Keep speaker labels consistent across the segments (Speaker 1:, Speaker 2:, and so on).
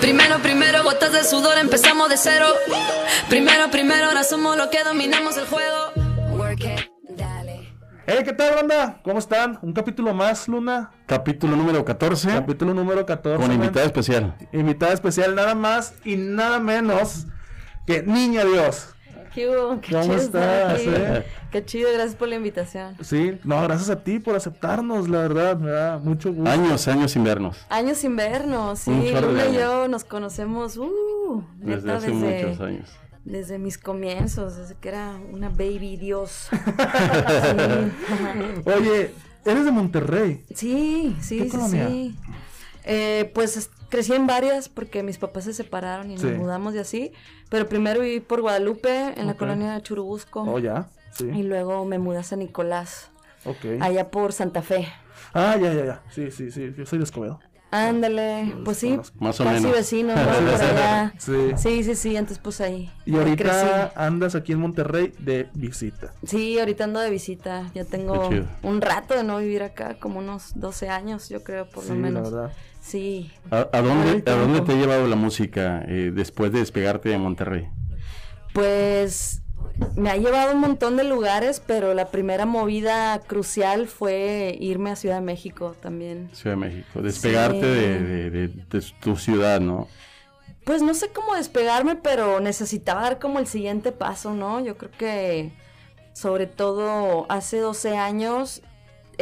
Speaker 1: Primero, primero, gotas de sudor, empezamos de cero. Primero, primero, ahora somos los que dominamos el juego. Work it, dale.
Speaker 2: Hey, ¿qué tal, banda? ¿Cómo están? Un capítulo más, Luna.
Speaker 3: Capítulo número 14
Speaker 2: Capítulo número 14.
Speaker 3: con invitada especial.
Speaker 2: Invitada especial, nada más y nada menos que Niña Dios.
Speaker 4: ¿Qué hubo? Qué
Speaker 2: ¿Cómo
Speaker 4: chido estar
Speaker 2: estás,
Speaker 4: aquí.
Speaker 2: eh?
Speaker 4: Qué chido, gracias por la invitación.
Speaker 2: Sí, no, gracias a ti por aceptarnos, la verdad, me da mucho gusto.
Speaker 3: Años, años sin vernos.
Speaker 4: Años sin vernos, sí. Luna y yo nos conocemos, uh,
Speaker 3: Desde
Speaker 4: neta,
Speaker 3: hace
Speaker 4: desde,
Speaker 3: muchos años.
Speaker 4: desde mis comienzos, desde que era una baby dios.
Speaker 2: Oye, eres de Monterrey.
Speaker 4: Sí, sí,
Speaker 2: ¿Qué
Speaker 4: sí, sí. Eh, pues es- crecí en varias porque mis papás se separaron y
Speaker 2: Sí.
Speaker 4: nos mudamos y así. Pero primero viví por Guadalupe, en la colonia de Churubusco.
Speaker 2: Oh, ya. Sí.
Speaker 4: Y luego me mudé a San Nicolás,
Speaker 2: Ok.
Speaker 4: allá por Santa Fe.
Speaker 2: Ah, ya, ya, ya. Sí, sí, sí. Yo soy de Escobedo.
Speaker 4: Ándale, pues sí.
Speaker 3: Más o
Speaker 4: casi
Speaker 3: menos.
Speaker 4: vecinos, ¿no? Por allá.
Speaker 2: Sí.
Speaker 4: Sí, sí, sí, entonces pues ahí.
Speaker 2: Y ahorita
Speaker 4: crecí.
Speaker 2: andas aquí en Monterrey de visita.
Speaker 4: Sí, ahorita ando de visita. Ya tengo un rato de no vivir acá, como unos 12 años, yo creo, por
Speaker 2: Sí,
Speaker 4: lo
Speaker 2: la
Speaker 4: menos.
Speaker 2: verdad.
Speaker 4: Sí.
Speaker 3: ¿A, dónde,
Speaker 4: el
Speaker 3: ¿A dónde
Speaker 4: tiempo.
Speaker 3: te ha llevado la música eh, después de despegarte de Monterrey?
Speaker 4: Pues me ha llevado a un montón de lugares, pero la primera movida crucial fue irme a Ciudad de México también.
Speaker 3: Ciudad de México. Despegarte
Speaker 4: Sí.
Speaker 3: de, de- de- de tu ciudad, ¿no?
Speaker 4: Pues no sé cómo despegarme, pero necesitaba dar como el siguiente paso, ¿no? Yo creo que sobre todo hace 12 años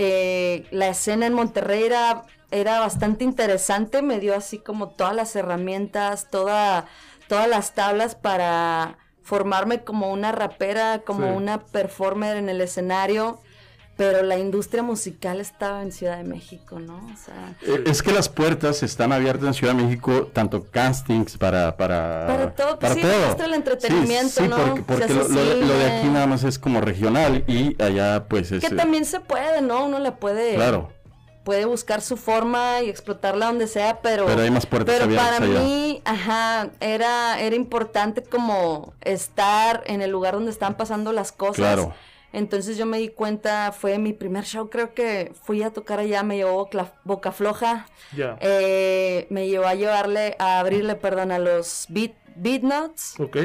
Speaker 4: eh, la escena en Monterrey era, era bastante interesante, me dio así como todas las herramientas, toda, todas las tablas para formarme como una rapera, como
Speaker 2: Sí.
Speaker 4: una performer en el escenario. Pero la industria musical estaba en Ciudad de México, ¿no? O sea,
Speaker 3: Eh, Es que las puertas están abiertas en Ciudad de México, tanto castings para... Para,
Speaker 4: Para todo, pues sí, gusta el entretenimiento,
Speaker 3: Sí, sí,
Speaker 4: ¿no?
Speaker 3: porque, lo, lo de- lo de
Speaker 4: cine.
Speaker 3: aquí nada más es como regional y allá pues es...
Speaker 4: Que
Speaker 3: eh,
Speaker 4: también se puede, ¿no? Uno la puede,
Speaker 3: Claro,
Speaker 4: puede buscar su forma y explotarla donde sea, pero,
Speaker 3: pero hay más puertas
Speaker 4: pero
Speaker 3: abiertas
Speaker 4: para
Speaker 3: allá.
Speaker 4: mí, ajá, era, era importante como estar en el lugar donde estaban pasando las cosas.
Speaker 3: Claro.
Speaker 4: Entonces yo me di cuenta, fue mi primer show, creo que fui a tocar allá, me llevó Boca, Boca Floja,
Speaker 2: Ya.
Speaker 4: eh, me llevó a llevarle, a abrirle, perdón, a los Beat, Beat Nuts.
Speaker 2: Ok.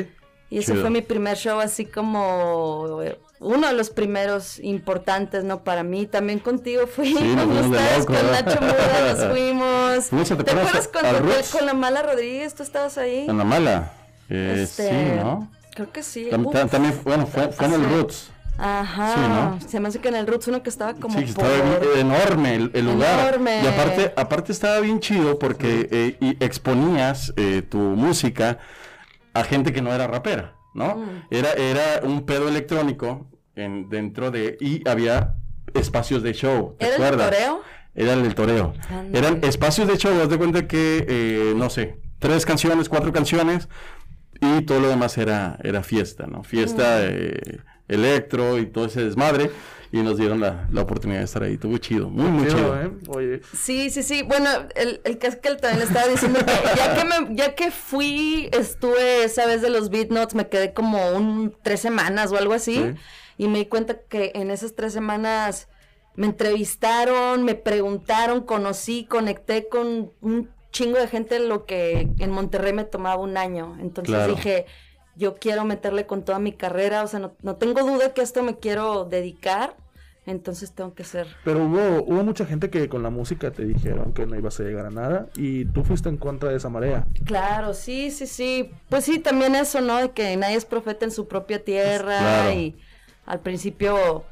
Speaker 4: Y ese
Speaker 3: Chido.
Speaker 4: fue mi primer show así como eh, uno de los primeros importantes, ¿no? Para mí, también contigo fui,
Speaker 3: Sí, nos
Speaker 4: con
Speaker 3: fuimos
Speaker 4: ustedes,
Speaker 3: loco,
Speaker 4: con
Speaker 3: ¿verdad?
Speaker 4: Nacho Muda nos fuimos.
Speaker 3: Fuimos a
Speaker 4: ¿Te
Speaker 3: a-
Speaker 4: acuerdas cuando
Speaker 3: al
Speaker 4: fue
Speaker 3: Roots.
Speaker 4: con la Mala Rodríguez? ¿Tú estabas ahí?
Speaker 3: En la mala. Eh,
Speaker 4: Este,
Speaker 3: Sí, ¿no?
Speaker 4: Creo que sí.
Speaker 3: Tam-
Speaker 4: Uf.
Speaker 3: tam- también, bueno, fue, fue en el
Speaker 4: Sí.
Speaker 3: Roots.
Speaker 4: Ajá.
Speaker 3: Sí, ¿no?
Speaker 4: Se me hace que en el Roots uno que estaba como
Speaker 3: Sí,
Speaker 4: por...
Speaker 3: estaba enorme el, el lugar.
Speaker 4: Enorme.
Speaker 3: Y aparte, aparte estaba bien chido porque eh, y exponías eh, tu música a gente que no era rapera, ¿no?
Speaker 4: Mm.
Speaker 3: Era, era un pedo electrónico en, dentro de... Y había espacios de show, ¿te
Speaker 4: ¿Era el toreo?
Speaker 3: Era el del toreo. Eran espacios de show, haz de cuenta que, eh, no sé, tres canciones, cuatro canciones, y todo lo demás era, era fiesta, ¿no? Fiesta, eh, electro y todo ese desmadre, y nos dieron la, la oportunidad de estar ahí. Estuvo chido, muy, muy
Speaker 2: Chido,
Speaker 3: chido.
Speaker 2: ¿eh? Oye.
Speaker 4: Sí, sí, sí. Bueno, el, el que él también le estaba diciendo que ya que, me, ya que fui, estuve esa vez de los Beat Notes, me quedé como un tres semanas o algo así.
Speaker 2: Sí.
Speaker 4: Y me di cuenta que en esas tres semanas me entrevistaron, me preguntaron, conocí, conecté con un chingo de gente, lo que en Monterrey me tomaba un año. Entonces
Speaker 3: Claro.
Speaker 4: dije, yo quiero meterle con toda mi carrera, o sea, no, no tengo duda que a esto me quiero dedicar. Entonces tengo que ser
Speaker 2: Pero hubo, hubo mucha gente que con la música te dijeron que no ibas a llegar a nada y tú fuiste en contra de esa marea.
Speaker 4: Claro, sí, sí, sí. Pues sí, también eso, ¿no? De que nadie es profeta en su propia tierra
Speaker 3: Claro.
Speaker 4: y al principio,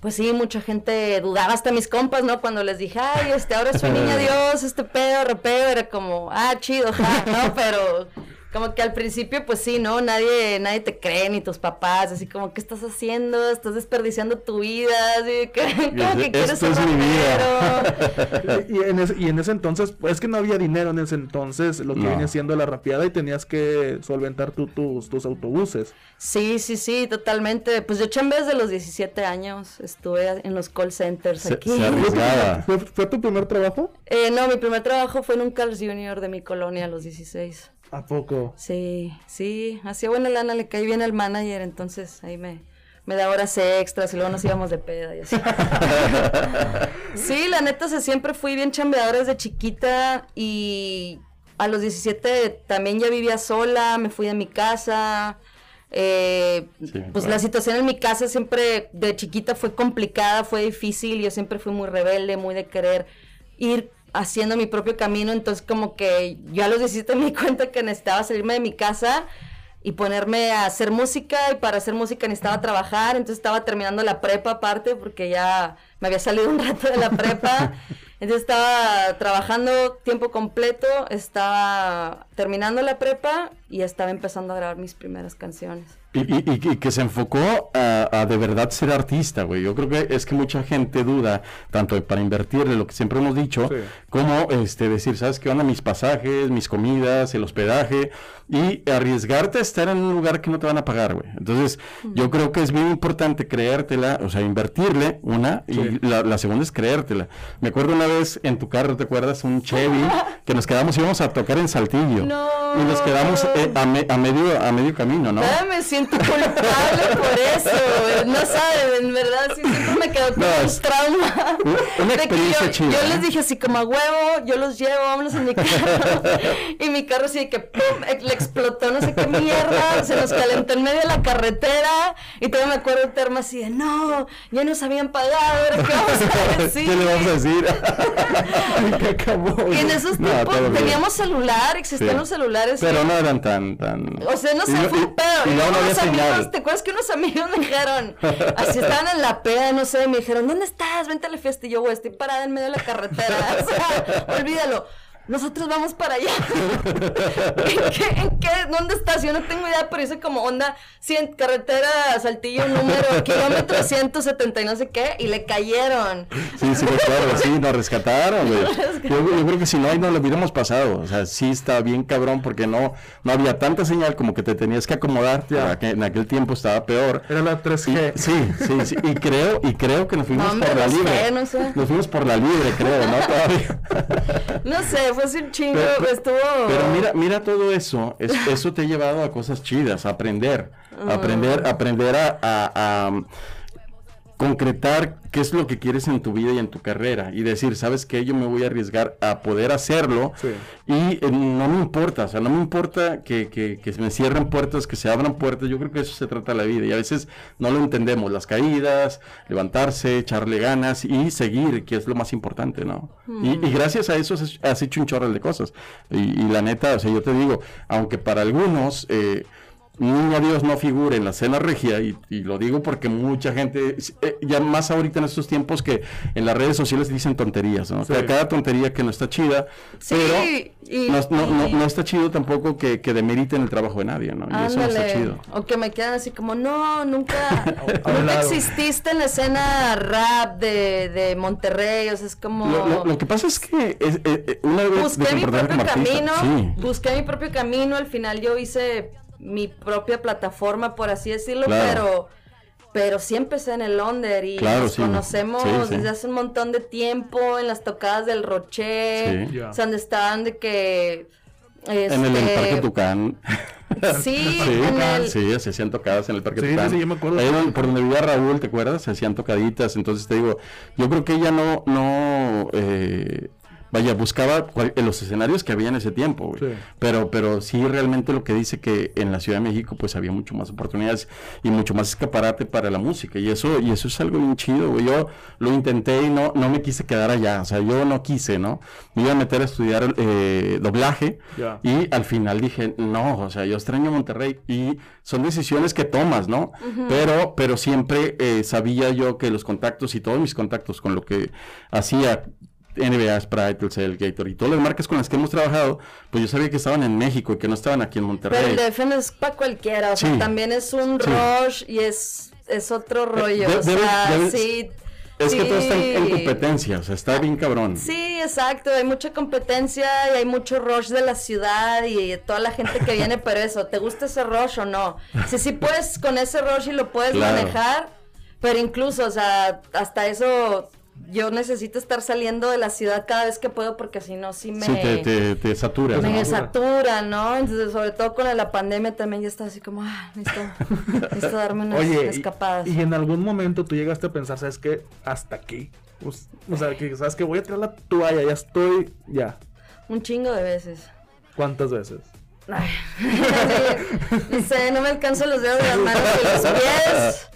Speaker 4: pues sí, mucha gente dudaba, hasta mis compas, ¿no? Cuando les dije, ay, este, ahora soy niña Dios, este pedo, rapeo, era como, ah, chido, ja, ¿no? Pero como que al principio, pues sí, ¿no? Nadie, nadie te cree, ni tus papás, así como, ¿qué estás haciendo? Estás desperdiciando tu vida, así que, como que quieres
Speaker 3: Esto es mi vida.
Speaker 2: Y, en ese, y en ese entonces, pues es que no había dinero en ese entonces, lo que
Speaker 3: No.
Speaker 2: viene siendo la rapeada y tenías que solventar tú tus, tus autobuses.
Speaker 4: Sí, sí, sí, totalmente. Pues yo chambeé desde los 17 años. Estuve en los call centers
Speaker 3: Se,
Speaker 4: aquí.
Speaker 3: se arriesgaba.
Speaker 2: ¿Fue, fue tu primer trabajo?
Speaker 4: Eh, no, mi primer trabajo fue en un Carl's Jr. de mi colonia a los 16.
Speaker 2: ¿A poco?
Speaker 4: Sí, sí, hacía buena lana, le caí bien al manager, entonces ahí me, me da horas extras y luego nos íbamos de peda y así. sí, la neta, o sea, siempre fui bien chambeadora desde chiquita y a los 17 también ya vivía sola, me fui de mi casa. eh,
Speaker 3: Sí,
Speaker 4: pues
Speaker 3: claro.
Speaker 4: la situación en mi casa siempre de chiquita fue complicada, fue difícil, yo siempre fui muy rebelde, muy de querer ir haciendo mi propio camino, entonces como que yo a los 17 me di cuenta que necesitaba salirme de mi casa y ponerme a hacer música y para hacer música necesitaba trabajar, entonces estaba terminando la prepa aparte porque ya me había salido un rato de la prepa, entonces estaba trabajando tiempo completo, estaba terminando la prepa y estaba empezando a grabar mis primeras canciones.
Speaker 3: Y, y- y- y que se enfocó a, a de verdad ser artista, güey. Yo creo que es que mucha gente duda, tanto para invertirle, lo que siempre hemos dicho,
Speaker 2: Sí.
Speaker 3: como este, decir, ¿sabes qué onda? Mis pasajes, mis comidas, el hospedaje, y arriesgarte a estar en un lugar que no te van a pagar, güey. Entonces, yo creo que es bien importante creértela, o sea, invertirle, una, y La, la segunda es creértela. Me acuerdo una vez en tu carro, ¿te acuerdas? Un Chevy, que nos quedamos, íbamos a tocar en Saltillo.
Speaker 4: No.
Speaker 3: Y nos quedamos eh, a, me- a medio, a medio camino, ¿no?
Speaker 4: Ah, me siento culpable por eso. No saben, en verdad, sí, siempre me quedó como
Speaker 3: No,
Speaker 4: un trauma.
Speaker 3: Una- experiencia
Speaker 4: yo,
Speaker 3: chida,
Speaker 4: yo
Speaker 3: ¿eh?
Speaker 4: les dije así como a huevo, yo los llevo, vámonos en mi carro. y mi carro así de que pum, eh, le explotó no sé qué mierda, se nos calentó en medio de la carretera. Y todavía me acuerdo de termo así de no, ya nos habían pagado, qué vamos a decir.
Speaker 3: ¿Qué le vamos a decir?
Speaker 2: ¿Qué acabó?
Speaker 4: Y en esos
Speaker 3: No,
Speaker 4: tiempos teníamos celular, existían
Speaker 3: Sí.
Speaker 4: los celulares.
Speaker 3: Pero
Speaker 4: que-
Speaker 3: no eran tan, tan...
Speaker 4: O sea, no sé, fue un pedo.
Speaker 3: Y no había
Speaker 4: unos amigos. ¿te acuerdas que unos amigos me dijeron? Así estaban en la peda, no sé, me dijeron, ¿dónde estás? Vente a la fiesta. Y yo, güey, estoy parada en medio de la carretera. O sea, olvídalo. Nosotros vamos para allá. ¿En qué? ¿En qué? ¿Dónde estás? Yo no tengo idea, pero hice como onda, sí, en carretera Saltillo, número, kilómetro 170 y no sé qué, y le cayeron.
Speaker 3: Sí, sí, claro, sí, nos rescataron, güey. Yo, yo creo que si no, ahí no lo hubiéramos pasado. O sea, sí está bien cabrón porque no, no había tanta señal como que te tenías que acomodar.
Speaker 2: Ya.
Speaker 3: que en aquel tiempo estaba peor.
Speaker 2: Era la
Speaker 3: Y-
Speaker 2: 3G.
Speaker 3: sí, sí, sí. Y creo, y creo que nos fuimos
Speaker 4: No, hombre,
Speaker 3: por la
Speaker 4: no sé,
Speaker 3: libre.
Speaker 4: no sé.
Speaker 3: Nos fuimos por la libre, creo, ¿no? Todavía.
Speaker 4: No sé, fue un chingo,
Speaker 3: Pero- pero-
Speaker 4: estuvo...
Speaker 3: Pero mira, mira todo eso, es- eso te ha llevado a cosas chidas, a aprender, a aprender, aprender a, a- a, concretar qué es lo que quieres en tu vida y en tu carrera y decir, sabes qué, yo me voy a arriesgar a poder hacerlo
Speaker 2: Sí.
Speaker 3: y eh, no me importa, o sea, no me importa que, que, que se me cierren puertas, que se abran puertas, yo creo que eso se trata la vida y a veces no lo entendemos, las caídas, levantarse, echarle ganas y seguir, que es lo más importante, ¿no? Y, y gracias a eso has, has hecho un chorro de cosas y, y la neta, o sea, yo te digo, aunque para algunos... Eh, Niña Dios no figure en la cena regia, y, y lo digo porque mucha gente, eh, ya más ahorita en estos tiempos que en las redes sociales dicen tonterías, ¿no?
Speaker 2: Sí.
Speaker 3: Cada- Cada tontería que no está chida,
Speaker 4: Sí,
Speaker 3: pero
Speaker 4: y-
Speaker 3: no, no- no-
Speaker 4: y-
Speaker 3: no está chido tampoco que, que demeriten el trabajo de nadie, ¿no? Y eso no está chido.
Speaker 4: O que me quedan así como, no, nunca, nunca exististe en la escena rap de, de Monterrey, o sea, es como...
Speaker 3: Lo, lo- lo que pasa es que es, eh, eh, una vez
Speaker 4: busqué mi propio camino,
Speaker 3: sí,
Speaker 4: busqué mi propio camino, al final yo hice mi propia plataforma, por así decirlo,
Speaker 3: Claro.
Speaker 4: pero pero sí empecé en el Under y
Speaker 3: Claro,
Speaker 4: nos
Speaker 3: sí.
Speaker 4: conocemos
Speaker 3: Sí, sí.
Speaker 4: desde hace un montón de tiempo en las tocadas del Rocher,
Speaker 3: Sí.
Speaker 2: Ya.
Speaker 4: o sea, donde estaban de que...
Speaker 3: en el, el
Speaker 4: este,
Speaker 3: Parque Tucán.
Speaker 4: Sí,
Speaker 3: Sí,
Speaker 4: en el...
Speaker 3: sí, se hacían tocadas en el Parque
Speaker 2: Sí,
Speaker 3: Tucán.
Speaker 2: sí, sí, yo me acuerdo.
Speaker 3: Ahí donde- por donde vivía Raúl, ¿te acuerdas? Se hacían tocaditas. Entonces te digo, yo creo que ella no, no, eh, vaya, buscaba cual- en los escenarios que había en ese tiempo, güey.
Speaker 2: Sí.
Speaker 3: Pero, pero sí realmente lo que dice que en la Ciudad de México pues había mucho más oportunidades y mucho más escaparate para la música. Y eso, y eso es algo bien chido, güey. Yo lo intenté y no, no me quise quedar allá. O sea, yo no quise, ¿no? Me iba a meter a estudiar eh, doblaje. Y al final dije, no, o sea, yo extraño Monterrey y son decisiones que tomas, ¿no? Pero, pero siempre eh, sabía yo que los contactos y todos mis contactos con lo que hacía NBA, Sprite, Telcel, Gator y todas las marcas con las que hemos trabajado, pues yo sabía que estaban en México y que no estaban aquí en Monterrey.
Speaker 4: Pero el DF no es para cualquiera, o sea, también es un
Speaker 3: Sí.
Speaker 4: rush y es, es otro rollo,
Speaker 3: de-
Speaker 4: o sea, sí.
Speaker 3: es que todo está en, en competencia, o sea, está bien cabrón.
Speaker 4: Sí, exacto, hay mucha competencia y hay mucho rush de la ciudad y toda la gente que viene, pero eso, ¿te gusta ese rush o no? Si sí puedes con ese rush y lo puedes
Speaker 3: Claro.
Speaker 4: manejar, pero incluso, o sea, hasta eso yo necesito estar saliendo de la ciudad cada vez que puedo porque si no, sí me...
Speaker 3: Sí, te, te, te saturas,
Speaker 4: me
Speaker 3: ¿no?
Speaker 4: satura, ¿no? Entonces, sobre todo con la pandemia también ya estaba así como, ah, necesito, necesito darme unas
Speaker 2: Oye, y-
Speaker 4: escapadas.
Speaker 2: Y, en algún momento tú llegaste a pensar, ¿sabes qué? Hasta aquí. Pues, o sea, que sabes que voy a tirar la toalla, ya estoy, ya.
Speaker 4: Un chingo de veces.
Speaker 2: ¿Cuántas veces?
Speaker 4: Ay, no sé, no me alcanzo los dedos de las manos y los pies.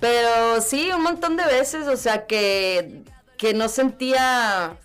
Speaker 4: Pero sí, un montón de veces, o sea, que, que no sentía,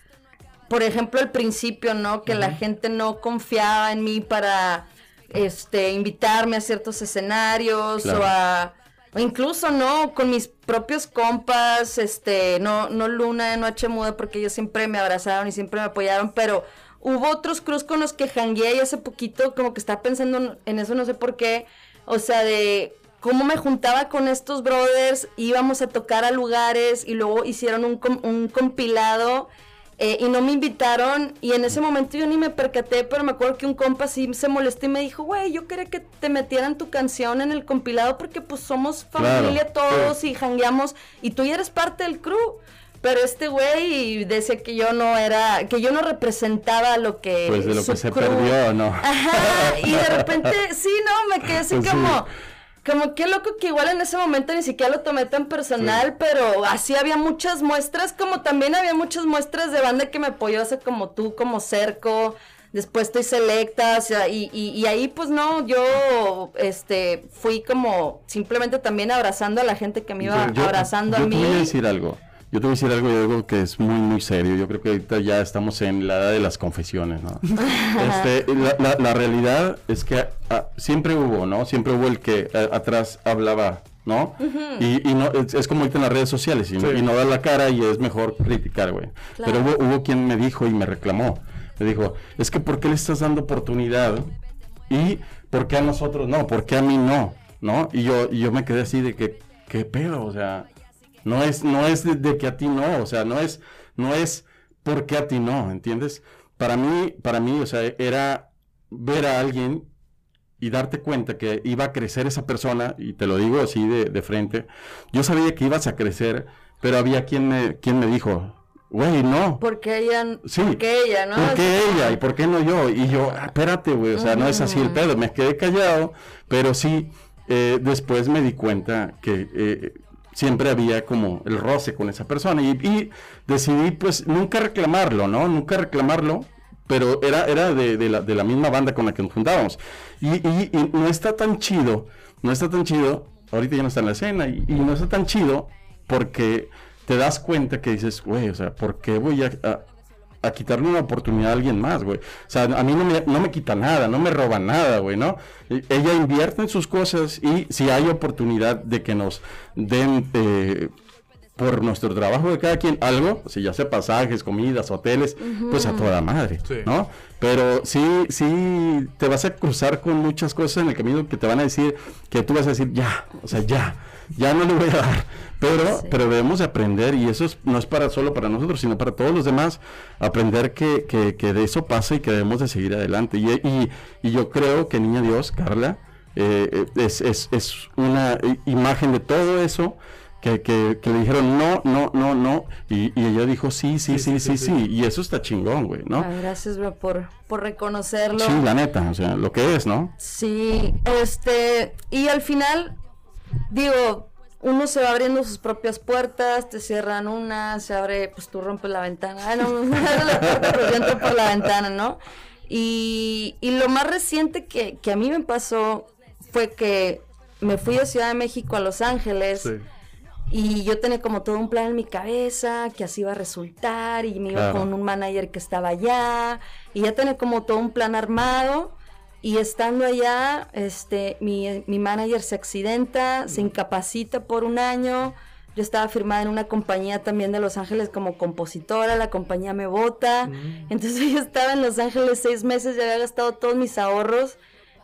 Speaker 4: por ejemplo, al principio, ¿no? Que la gente no confiaba en mí para este invitarme a ciertos escenarios
Speaker 3: Claro.
Speaker 4: o a o incluso no con mis propios compas, este, no no Luna, no H Muda porque ellos siempre me abrazaron y siempre me apoyaron, pero hubo otros cruz con los que jangueé y hace poquito como que estaba pensando en- en eso, no sé por qué, o sea, de cómo me juntaba con estos brothers, íbamos a tocar a lugares y luego hicieron un, com- un compilado eh, y no me invitaron y en ese momento yo ni me percaté, pero me acuerdo que un compa sí se molestó y me dijo, güey, yo quería que te metieran tu canción en el compilado porque pues somos
Speaker 3: Claro,
Speaker 4: familia todos y jangueamos y tú ya eres parte del crew. Pero este güey decía que yo no era, que yo no representaba lo que
Speaker 3: Pues de lo que se
Speaker 4: crew-
Speaker 3: perdió, ¿no?
Speaker 4: Ajá, y de repente, sí, no, me quedé así
Speaker 3: Pues sí.
Speaker 4: Como, qué loco que igual en ese momento ni siquiera lo tomé tan personal, pero así había muchas muestras, como también había muchas muestras de banda que me apoyó, sea, como tú, como Cerco, después estoy selecta, o sea, y, y, y ahí pues no, yo, este, fui como simplemente también abrazando a la gente que me iba
Speaker 3: Yo- yo-
Speaker 4: abrazando
Speaker 3: yo
Speaker 4: a mí.
Speaker 3: te voy a decir algo. Yo te voy a decir algo y algo que es muy, muy serio. Yo creo que ahorita ya estamos en la edad de las confesiones, ¿no? Este, la, la- la realidad es que ah, siempre hubo, ¿no? Siempre hubo el que eh, atrás hablaba, ¿no? y, y no es, es como ahorita en las redes sociales y,
Speaker 2: Sí.
Speaker 3: y no da la cara y es mejor criticar, güey.
Speaker 4: Claro.
Speaker 3: Pero hubo, hubo quien me dijo y me reclamó. Me dijo, es que ¿por qué le estás dando oportunidad? ¿Y por qué a nosotros no? ¿Por qué a mí no? ¿No? Y yo, y yo me quedé así de que, ¿qué pedo? O sea, no es, no es de, de que a ti no, o sea, no es, no es por qué a ti no, ¿entiendes? Para mí, para mí, o sea, era ver a alguien y darte cuenta que iba a crecer esa persona, y te lo digo así de, de frente, yo sabía que ibas a crecer, pero había quien me, quien me dijo, güey, no.
Speaker 4: Porque ella,
Speaker 3: Sí.
Speaker 4: porque ella, ¿no?
Speaker 3: ¿Por qué
Speaker 4: Así como-
Speaker 3: ella? ¿Y por qué no yo? Y yo, ah, espérate, güey, o sea, no es así el pedo. Me quedé callado, pero sí, eh, después me di cuenta que eh, siempre había como el roce con esa persona y, decidí, pues, nunca reclamarlo, ¿no? Nunca reclamarlo, pero era, era de, la, de la misma banda con la que nos juntábamos. Y, no está tan chido, no está tan chido, ahorita ya no está en la escena, y, no está tan chido porque te das cuenta que dices, güey, o sea, ¿por qué voy a- a quitarle una oportunidad a alguien más, güey? O sea, a mí no me, no me quita nada, no me roba nada, güey, ¿no? Ella invierte en sus cosas y si hay oportunidad de que nos den... eh, por nuestro trabajo de cada quien algo, si ya sea pasajes, comidas, hoteles, pues a toda madre,
Speaker 2: Sí.
Speaker 3: ¿no? Pero sí, sí, te vas a cruzar con muchas cosas en el camino que te van a decir, que tú vas a decir, ya, o sea, ya, ya no le voy a dar. Pero,
Speaker 4: Sí.
Speaker 3: pero debemos de aprender, y eso es- no es para solo para nosotros, sino para todos los demás, aprender que, que, que de eso pasa y que debemos de seguir adelante. Y, y, y yo creo que Niña Dios, Carla, eh, eh, es, es, es una imagen de todo eso. Que, que, que le dijeron no, no, no, no, y, y ella dijo sí, sí, sí, sí, sí, y eso está chingón, güey, ¿no?
Speaker 4: Ah, gracias, bro, por, por reconocerlo.
Speaker 3: Sí, la neta, o sea, lo que es, ¿no?
Speaker 4: Sí, este, y al final, digo, uno se va abriendo sus propias puertas, te cierran una, se abre, pues tú rompes la ventana, ah, no, la puerta, pero yo entro por la ventana, ¿no? Y, y lo más reciente que, que a mí me pasó fue que me fui de Ciudad de México a Los Ángeles.
Speaker 2: Sí.
Speaker 4: Y yo tenía como todo un plan en mi cabeza, que así iba a resultar, y me iba
Speaker 3: Claro.
Speaker 4: con un manager que estaba allá, y ya tenía como todo un plan armado, y estando allá, este, mi, mi manager se accidenta, se incapacita por un año, yo estaba firmada en una compañía también de Los Ángeles como compositora, la compañía me vota, entonces yo estaba en Los Ángeles seis meses, ya había gastado todos mis ahorros,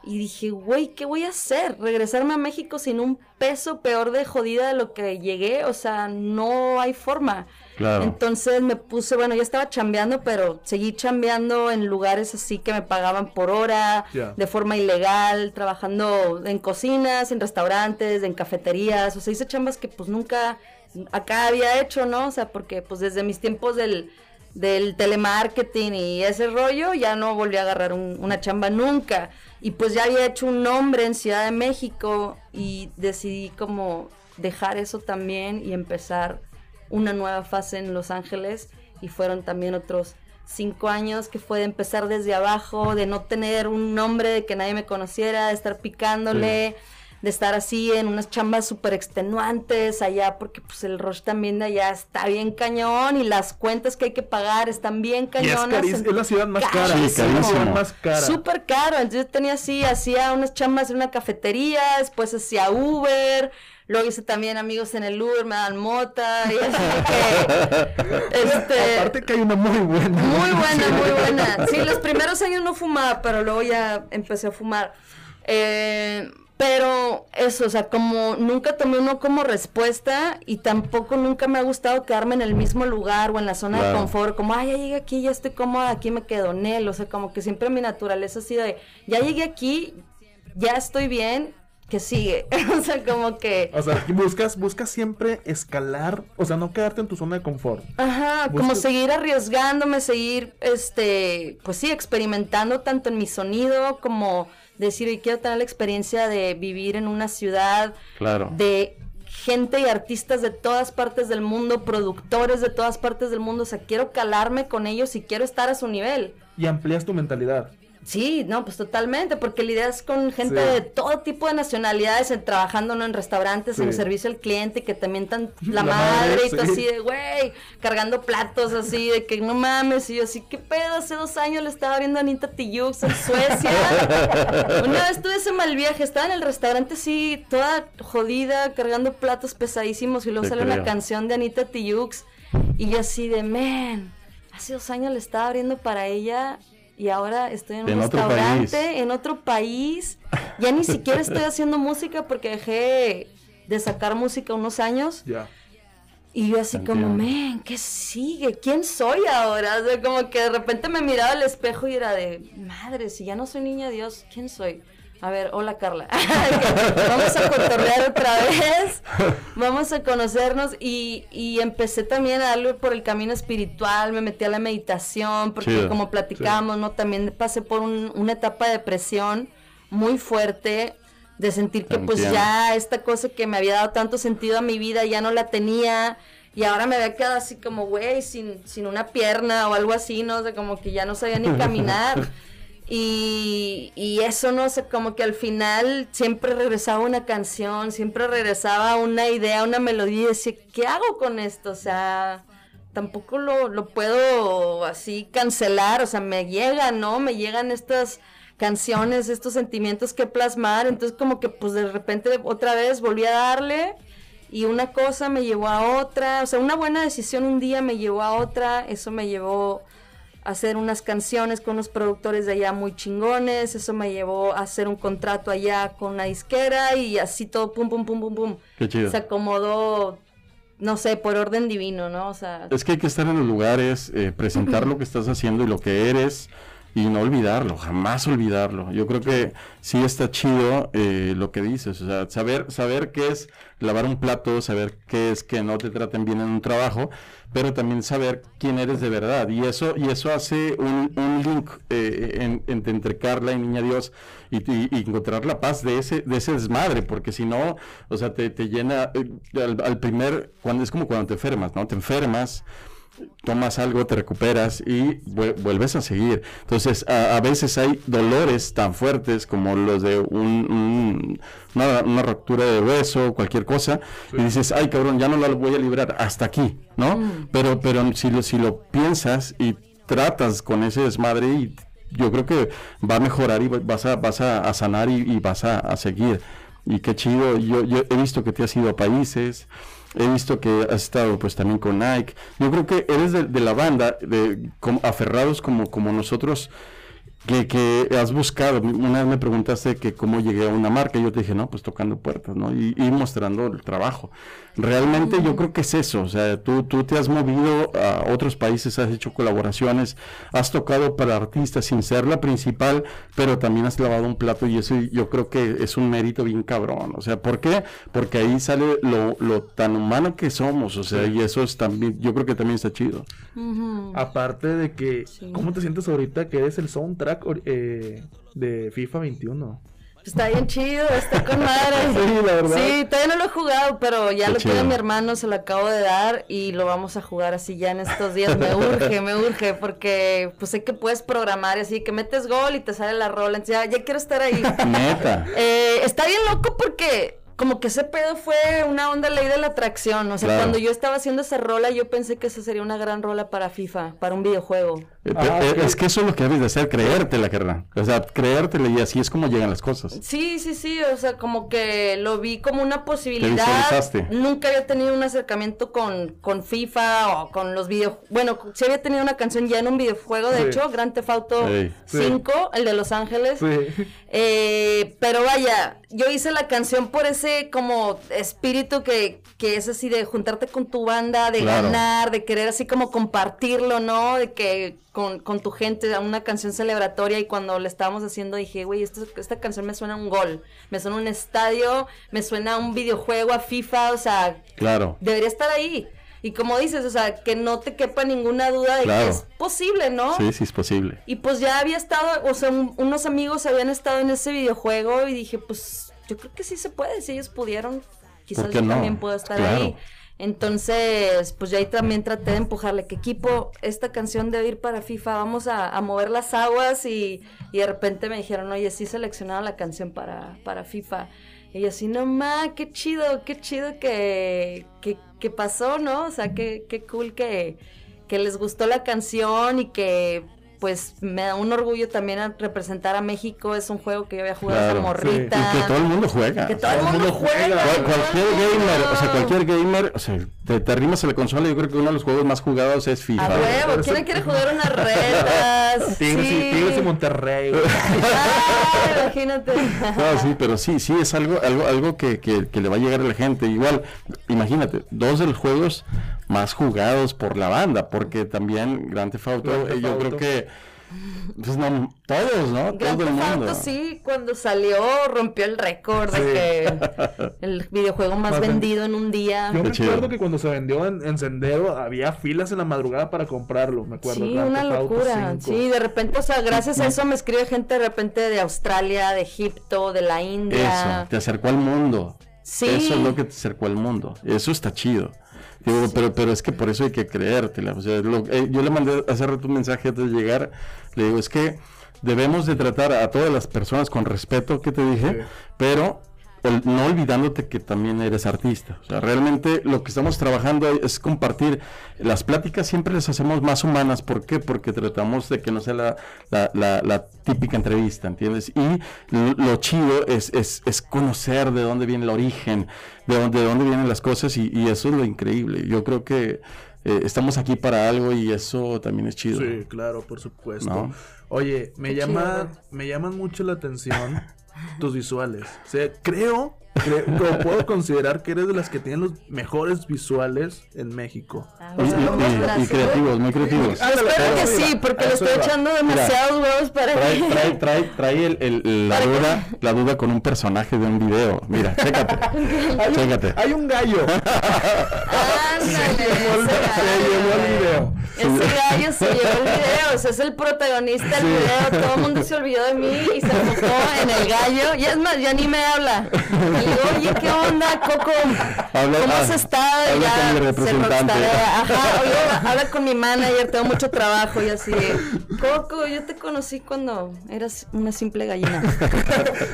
Speaker 4: y dije, güey, ¿qué voy a hacer? ¿Regresarme a México sin un peso peor de jodida de lo que llegué? O sea, no hay forma.
Speaker 3: Claro.
Speaker 4: Entonces me puse, bueno, ya estaba chambeando, pero seguí chambeando en lugares así que me pagaban por hora, de forma ilegal, trabajando en cocinas, en restaurantes, en cafeterías. O sea, hice chambas que pues nunca acá había hecho, ¿no? O sea, porque pues desde mis tiempos del, del telemarketing y ese rollo, ya no volví a agarrar un- una chamba nunca. Y pues ya había hecho un nombre en Ciudad de México y decidí como dejar eso también y empezar una nueva fase en Los Ángeles y fueron también otros cinco años que fue de empezar desde abajo, de no tener un nombre, de que nadie me conociera, de estar picándole, de estar así en unas chambas súper extenuantes allá, porque pues el rush también de allá está bien cañón y las cuentas que hay que pagar están bien
Speaker 2: Y es,
Speaker 4: cañonas.
Speaker 2: es la ciudad más cara.
Speaker 4: Carísimo.
Speaker 2: Es la ciudad más cara.
Speaker 4: Súper caro. Entonces yo tenía así, hacía unas chambas en una cafetería, después hacía Uber, luego hice también amigos en el Uber, me dan mota, y así que, este,
Speaker 2: Aparte que hay una muy buena.
Speaker 4: muy buena, muy buena. Sí, los primeros años no fumaba, pero luego ya empecé a fumar. Eh, pero eso, o sea, como nunca tomé uno como respuesta y tampoco nunca me ha gustado quedarme en el mismo lugar o en la zona de confort, como, ay, ya llegué aquí, ya estoy cómoda, aquí me quedo, Nel, o sea, como que siempre mi naturaleza ha sido de, ya llegué aquí, ya estoy bien, que sigue, o sea, como que...
Speaker 2: O sea, buscas, buscas siempre escalar, o sea, no quedarte en tu zona de confort.
Speaker 4: Ajá, como seguir arriesgándome, seguir, este, pues sí, experimentando tanto en mi sonido como decir, hoy quiero tener la experiencia de vivir en una ciudad
Speaker 3: Claro.
Speaker 4: de gente y artistas de todas partes del mundo, productores de todas partes del mundo, o sea, quiero calarme con ellos y quiero estar a su nivel.
Speaker 2: Y amplías tu mentalidad.
Speaker 4: Sí, no, pues totalmente, porque la idea es con gente
Speaker 2: Sí.
Speaker 4: de todo tipo de nacionalidades, en- trabajando ¿no? en restaurantes, en servicio al cliente, que también tan la,
Speaker 2: La
Speaker 4: madre,
Speaker 2: madre,
Speaker 4: y tú
Speaker 2: sí.
Speaker 4: así de, güey, cargando platos así, de que no mames, y yo así, ¿qué pedo? Hace dos años le estaba abriendo a Anita Tijoux en Suecia. Una vez tuve ese mal viaje, estaba en el restaurante así, toda jodida, cargando platos pesadísimos, y luego
Speaker 3: Te
Speaker 4: sale una canción de Anita Tijoux, y yo así de, man, hace dos años le estaba abriendo para ella y ahora estoy en un
Speaker 3: En
Speaker 4: restaurante en otro país. Ya ni siquiera estoy haciendo música porque dejé de sacar música unos años.
Speaker 2: Ya.
Speaker 4: Y yo así como, man, ¿qué sigue? ¿Quién soy ahora? O sea, como que de repente me miraba al espejo y era de, madre, si ya no soy niña Dios, ¿quién soy? A ver, hola Carla. Vamos a cotorrear otra vez. Vamos a conocernos. Y, y empecé también a darle por el camino espiritual. Me metí a la meditación. Porque
Speaker 3: Chido.
Speaker 4: como platicamos, ¿no? También pasé por un- una etapa de depresión muy fuerte. De sentir que pues ya esta cosa que me había dado tanto sentido a mi vida ya no la tenía. Y ahora me había quedado así como, güey, sin, sin una pierna o algo así, ¿no? O sea, como que ya no sabía ni caminar. Y, y eso, no sé, como que al final siempre regresaba una canción, siempre regresaba una idea, una melodía y decía, ¿qué hago con esto? O sea, tampoco lo, lo puedo así cancelar, o sea, me llegan, ¿no? Me llegan estas canciones, estos sentimientos que plasmar, entonces como que pues de repente otra vez volví a darle y una cosa me llevó a otra, o sea, una buena decisión un día me llevó a otra, eso me llevó hacer unas canciones con unos productores de allá muy chingones, eso me llevó a hacer un contrato allá con una disquera y así todo pum pum pum pum pum.
Speaker 3: Qué chido.
Speaker 4: Se acomodó no sé, por orden divino, ¿no? O sea,
Speaker 3: Es que hay que estar en los lugares, eh, presentar lo que estás haciendo y lo que eres y no olvidarlo, jamás olvidarlo. Yo creo que sí está chido eh, lo que dices, o sea, saber, saber qué es lavar un plato, saber qué es que no te traten bien en un trabajo, pero también saber quién eres de verdad. Y eso, y eso hace un, un link eh, en- en- entre Carla y Niña Dios y, y- y encontrar la paz de ese, de ese desmadre, porque si no, o sea, te, te llena eh, al, al primer, cuando es como cuando te enfermas, ¿no? Te enfermas tomas algo, te recuperas y vuel- vuelves a seguir. Entonces, a, a veces hay dolores tan fuertes como los de un, un- una, una ruptura de hueso, cualquier cosa, y dices, ay cabrón, ya no lo voy a librar hasta aquí, ¿no? Pero, pero si lo, si lo piensas y tratas con ese desmadre y yo creo que va a mejorar y vas a, vas a, a sanar y, y vas a, a seguir. Y qué chido, yo, yo he visto que te has ido a países, he visto que has estado pues también con Nike. Yo creo que eres de, la banda, de aferrados como, como nosotros, que, que has buscado. Una vez me preguntaste que cómo llegué a una marca y yo te dije, no, pues tocando puertas, ¿no? Y, y mostrando el trabajo. Realmente yo creo que es eso, o sea, tú, tú te has movido a otros países, has hecho colaboraciones, has tocado para artistas sin ser la principal, pero también has lavado un plato y eso yo creo que es un mérito bien cabrón, o sea, ¿por qué? Porque ahí sale lo, lo tan humano que somos, o sea, y eso es también, yo creo que también está chido.
Speaker 2: Aparte de que,
Speaker 4: Sí.
Speaker 2: ¿cómo te sientes ahorita que eres el soundtrack eh, de FIFA 21?
Speaker 4: Está bien chido, está con madre.
Speaker 2: Sí, la verdad.
Speaker 4: Sí, todavía no lo he jugado, pero ya
Speaker 3: Qué
Speaker 4: lo tiene mi hermano, se lo acabo de dar y lo vamos a jugar así ya en estos días. Me urge, me urge, porque pues sé que puedes programar y así, que metes gol y te sale la rola. Entonces ya, ya quiero estar ahí.
Speaker 3: Neta.
Speaker 4: Eh, está bien loco porque como que ese pedo fue una onda ley de la atracción. O sea,
Speaker 3: Claro.
Speaker 4: cuando yo estaba haciendo esa rola, yo pensé que esa sería una gran rola para FIFA, para un videojuego.
Speaker 3: Eh, eh. Es que eso es lo que debes de hacer, creértela, carnal. O sea, creértela y así es como llegan las cosas.
Speaker 4: Sí, sí, sí, o sea, como que lo vi como una posibilidad.
Speaker 3: visualizaste.
Speaker 4: Nunca había tenido un acercamiento con, con FIFA o con los videos. Bueno, sí había tenido una canción ya en un videojuego, de
Speaker 2: Sí.
Speaker 4: hecho, Grand Theft Auto
Speaker 3: Ey.
Speaker 2: Sí.
Speaker 4: 5, el de Los Ángeles.
Speaker 2: Sí.
Speaker 4: Eh, pero vaya, yo hice la canción por ese como espíritu que, que es así de juntarte con tu banda, de
Speaker 3: Claro.
Speaker 4: ganar, de querer así como compartirlo, ¿no? De que con, con tu gente, una canción celebratoria y cuando la estábamos haciendo dije, güey, esto- esta canción me suena a un gol, me suena a un estadio, me suena a un videojuego, a FIFA, o sea,
Speaker 3: Claro.
Speaker 4: debería estar ahí. Y como dices, o sea, que no te quepa ninguna duda de
Speaker 3: Claro.
Speaker 4: que es posible, ¿no?
Speaker 3: Sí, sí es posible.
Speaker 4: Y pues ya había estado, o sea, un- unos amigos habían estado en ese videojuego y dije, pues yo creo que sí se puede, si ellos pudieron, quizás
Speaker 3: ¿Por qué
Speaker 4: yo
Speaker 3: no?
Speaker 4: también puedo estar
Speaker 3: Claro.
Speaker 4: ahí. Entonces, pues ya ahí también traté de empujarle que equipo, esta canción debe ir para FIFA, vamos a, mover las aguas y, y de repente me dijeron, oye, sí seleccionaron la canción para, para FIFA. Y yo así, no ma, qué chido, qué chido que, que, que pasó, ¿no? O sea, qué, qué cool que, que les gustó la canción y que pues me da un orgullo también a representar a México. Es un juego que yo había jugado
Speaker 3: Claro,
Speaker 4: esa morrita.
Speaker 3: Y que todo el mundo juega.
Speaker 4: Que todo el mundo juega.
Speaker 3: Cual- cualquier gamer, o sea, cualquier gamer, o sea, te, te arrimas a la consola, yo creo que uno de los juegos más jugados es
Speaker 4: A
Speaker 3: FIFA.
Speaker 4: huevo, ¿quién quiere jugar unas retas?
Speaker 2: Tigres, y,
Speaker 4: Sí.
Speaker 2: Tigres y Monterrey.
Speaker 4: Ah, imagínate.
Speaker 3: No, sí, pero sí, sí, es algo, algo, algo que, que, que le va a llegar a la gente. Igual, imagínate, dos de los juegos más jugados por la banda, porque también Grand Theft Auto,
Speaker 2: Grand Theft
Speaker 3: eh, yo
Speaker 2: Auto.
Speaker 3: creo que, pues no, todos, ¿no?
Speaker 4: Grand
Speaker 3: Todo el mundo.
Speaker 4: Auto, sí, cuando salió rompió el récord de
Speaker 2: Sí.
Speaker 4: que el videojuego más
Speaker 2: Más ven-
Speaker 4: vendido en un día.
Speaker 2: Yo
Speaker 3: Qué
Speaker 2: me
Speaker 3: chido.
Speaker 2: acuerdo que cuando se vendió en, en Sendero había filas en la madrugada para comprarlo, me acuerdo.
Speaker 4: Sí,
Speaker 2: Grand
Speaker 4: una
Speaker 2: Theft Auto
Speaker 4: locura.
Speaker 2: 5.
Speaker 4: Sí, de repente, o sea, gracias a eso me escribe gente de repente de Australia, de Egipto, de la India.
Speaker 3: Eso, te acercó al mundo.
Speaker 4: Sí.
Speaker 3: Eso es lo que te acercó al mundo. Eso está chido. Digo, pero, pero es que por eso hay que creértela. O sea, lo- eh, yo le mandé hace rato un mensaje antes de llegar. Le digo, es que debemos de tratar a todas las personas con respeto, que te dije,
Speaker 2: Sí.
Speaker 3: pero ol- no olvidándote que también eres artista. O sea, realmente lo que estamos trabajando es compartir. Las pláticas siempre las hacemos más humanas. ¿Por qué? Porque tratamos de que no sea la, la- la- la típica entrevista, ¿entiendes? Y lo, lo chido es, es, es conocer de dónde viene el origen, de dónde, de dónde vienen las cosas y, y eso es lo increíble. Yo creo que eh, estamos aquí para algo y eso también es chido.
Speaker 2: Sí, claro, por supuesto.
Speaker 3: ¿No?
Speaker 2: Oye, me
Speaker 4: Qué
Speaker 2: llama,
Speaker 4: chido,
Speaker 2: me llaman mucho la atención tus visuales. O sea, creo, puedo considerar que eres de las que tienen los mejores visuales en México.
Speaker 4: Ah,
Speaker 3: Y, y-
Speaker 4: o sea,
Speaker 3: y- creativos, muy creativos.
Speaker 2: Ah,
Speaker 4: Espero que sí, porque le estoy
Speaker 2: iba.
Speaker 4: echando demasiados huevos para
Speaker 3: Trae, trae, trae, trae el- el- el- la duda, la duda con un personaje de un video. Mira, chécate. chécate.
Speaker 2: Hay un gallo.
Speaker 4: Ándale,
Speaker 2: Se llevó el-
Speaker 4: ese
Speaker 2: se llevó el
Speaker 4: gallo.
Speaker 2: video.
Speaker 4: Ese gallo se llevó el video, o sea, es el protagonista del video. Todo el mundo se olvidó de mí y se enfocó en el gallo. Y es más, ya ni me habla. Y oye, ¿qué onda, Coco?
Speaker 3: Habla-
Speaker 4: ¿Cómo
Speaker 3: ah,
Speaker 4: has estado?
Speaker 3: habla
Speaker 4: ya
Speaker 3: con mi
Speaker 4: se
Speaker 3: representante.
Speaker 4: Ajá, oye, habla con mi manager, tengo mucho trabajo y así. Coco, yo te conocí cuando eras una simple gallina.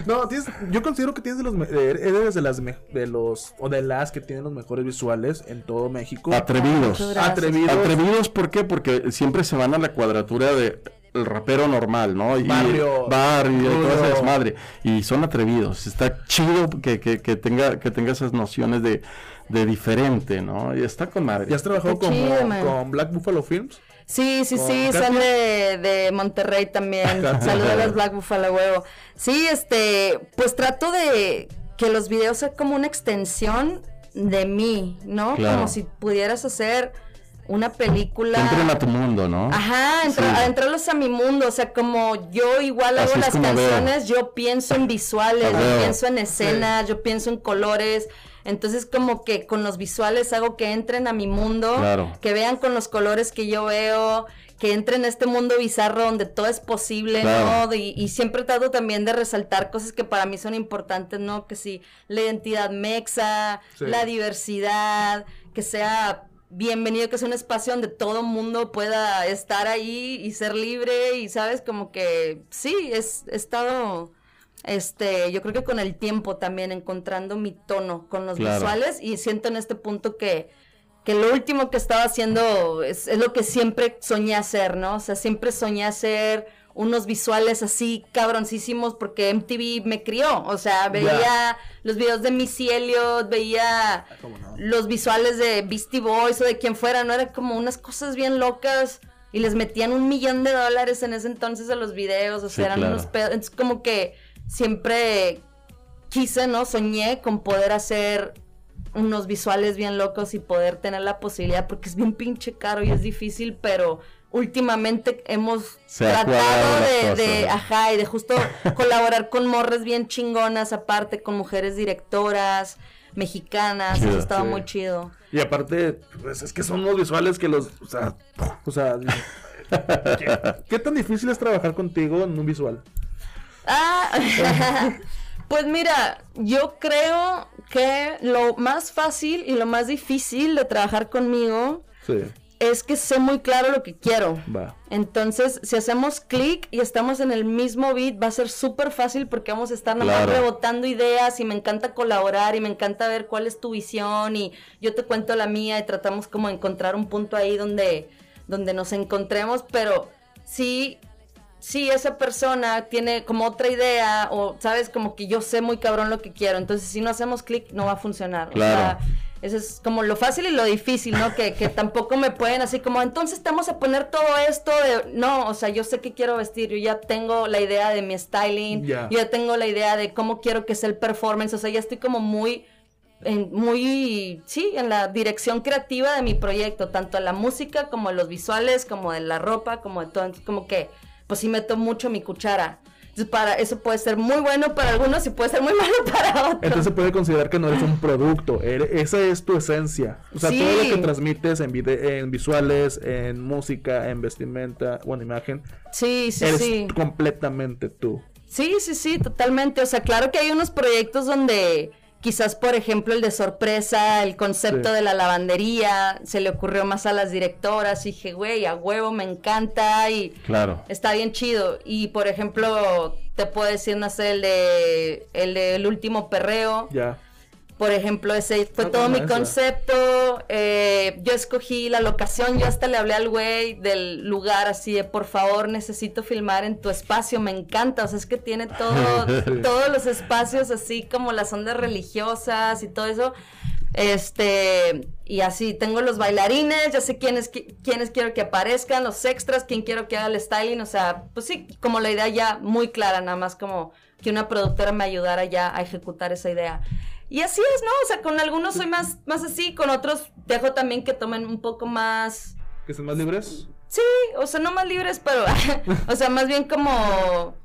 Speaker 2: No, tienes, yo considero que tienes de los, eh, eres de las de los o de las que tienen los mejores visuales en todo México.
Speaker 3: Atrevidos.
Speaker 2: Atrevidos.
Speaker 3: Atrevidos, ¿por qué? Porque siempre se van a la cuadratura de el rapero normal, ¿no? Y
Speaker 2: Barrio,
Speaker 3: barrio, y todo
Speaker 2: rudo.
Speaker 3: ese desmadre. Y son atrevidos. Está chido que, que, que tenga, que tenga esas nociones de, de diferente, ¿no? Y está con madre.
Speaker 2: ¿Ya has trabajado con,
Speaker 4: chido, man.
Speaker 2: con Black Buffalo Films?
Speaker 4: Sí, sí, sí,
Speaker 2: Katia.
Speaker 4: son de, de Monterrey también. Saludos a los Black Buffalo huevo. Sí, este, pues trato de que los videos sean como una extensión de mí, ¿no?
Speaker 3: Claro.
Speaker 4: Como si pudieras hacer una película.
Speaker 3: Entren a tu mundo, ¿no?
Speaker 4: Ajá, entra-
Speaker 3: Sí.
Speaker 4: entrarlos a mi mundo, o sea, como yo igual hago las
Speaker 3: veo.
Speaker 4: canciones, yo pienso en visuales, yo pienso en escenas, yo pienso en colores, entonces como que con los visuales hago que entren a mi mundo,
Speaker 3: Claro.
Speaker 4: que vean con los colores que yo veo, que entre en este mundo bizarro donde todo es posible,
Speaker 3: Claro.
Speaker 4: ¿no? Y, y siempre trato también de resaltar cosas que para mí son importantes, ¿no? Que sí, la identidad mexa,
Speaker 2: Sí.
Speaker 4: la diversidad, que sea bienvenido, que sea un espacio donde todo mundo pueda estar ahí y ser libre y, ¿sabes? Como que sí, es, he estado, este, yo creo que con el tiempo también encontrando mi tono con los
Speaker 3: Claro.
Speaker 4: visuales y siento en este punto que que lo último que estaba haciendo es, es lo que siempre soñé hacer, ¿no? O sea, siempre soñé hacer unos visuales así cabroncísimos porque MTV me crió. O sea, veía los videos de Missy Elliott, veía
Speaker 2: ¿Cómo no?
Speaker 4: los visuales de Beastie Boys o de quien fuera, ¿no? Era como unas cosas bien locas y les metían un millón de dólares en ese entonces a los videos, o sea,
Speaker 3: Sí,
Speaker 4: eran
Speaker 3: claro.
Speaker 4: unos pedos. Entonces, como que siempre quise, ¿no? Soñé con poder hacer unos visuales bien locos y poder tener la posibilidad, porque es bien pinche caro y es difícil, pero últimamente hemos
Speaker 3: Se
Speaker 4: tratado de, de, ajá, y de justo colaborar con morres bien chingonas, aparte con mujeres directoras, mexicanas,
Speaker 3: Chido,
Speaker 4: eso estaba
Speaker 2: sí.
Speaker 4: muy chido.
Speaker 2: Y aparte, pues es que son unos visuales que los, o sea, o sea, ¿qué, qué tan difícil es trabajar contigo en un visual?
Speaker 4: Ah, pues mira, yo creo que lo más fácil y lo más difícil de trabajar conmigo
Speaker 2: Sí,
Speaker 4: es que sé muy claro lo que quiero.
Speaker 2: va.
Speaker 4: Entonces, si hacemos clic y estamos en el mismo beat, va a ser súper fácil porque vamos a estar rebotando ideas y me encanta colaborar y me encanta ver cuál es tu visión y yo te cuento la mía y tratamos como de encontrar un punto ahí donde, donde nos encontremos, pero sí, sí esa persona tiene como otra idea o, sabes, como que yo sé muy cabrón lo que quiero, entonces si no hacemos clic no va a funcionar. O sea, eso es como lo fácil y lo difícil, ¿no? Que, que tampoco me pueden así como, entonces te vamos a poner todo esto de... No, o sea, yo sé qué quiero vestir, yo ya tengo la idea de mi styling, yo ya tengo la idea de cómo quiero que sea el performance, o sea, ya estoy como muy... En, muy, sí, en la dirección creativa de mi proyecto, tanto en la música como en los visuales, como de la ropa, como de todo, como que, pues sí meto mucho mi cuchara. Entonces, para, eso puede ser muy bueno para algunos y puede ser muy malo para otros.
Speaker 2: Entonces se puede considerar que no eres un producto, esa es tu esencia. O sea,
Speaker 4: Sí.
Speaker 2: todo lo que transmites en, vide- en visuales, en música, en vestimenta o en imagen,
Speaker 4: sí, sí,
Speaker 2: eres
Speaker 4: sí.
Speaker 2: completamente tú.
Speaker 4: Sí, sí, sí, totalmente. O sea, claro que hay unos proyectos donde quizás, por ejemplo, el de sorpresa, el concepto
Speaker 2: Sí.
Speaker 4: de la lavandería, se le ocurrió más a las directoras. Y dije, güey, a huevo, me encanta y
Speaker 3: Claro.
Speaker 4: está bien chido. Y, por ejemplo, te puedo decir, no sé, el de el del último perreo.
Speaker 2: Ya.
Speaker 4: Por ejemplo, ese fue todo mi concepto. eh, yo escogí la locación. Yo hasta le hablé al güey del lugar así de, por favor, necesito filmar en tu espacio. Me encanta. O sea, es que tiene todo, todos los espacios así como las ondas religiosas y todo eso. Este, y así, tengo los bailarines, ya sé quiénes, qui- quiénes quiero que aparezcan, los extras, quién quiero que haga el styling, o sea, pues sí, como la idea ya muy clara, nada más como que una productora me ayudara ya a ejecutar esa idea. Y así es, ¿no? O sea, con algunos soy más, más así, con otros dejo también que tomen un poco más,
Speaker 2: ¿Que estén más libres?
Speaker 4: sí, o sea, no más libres, pero, o sea, más bien como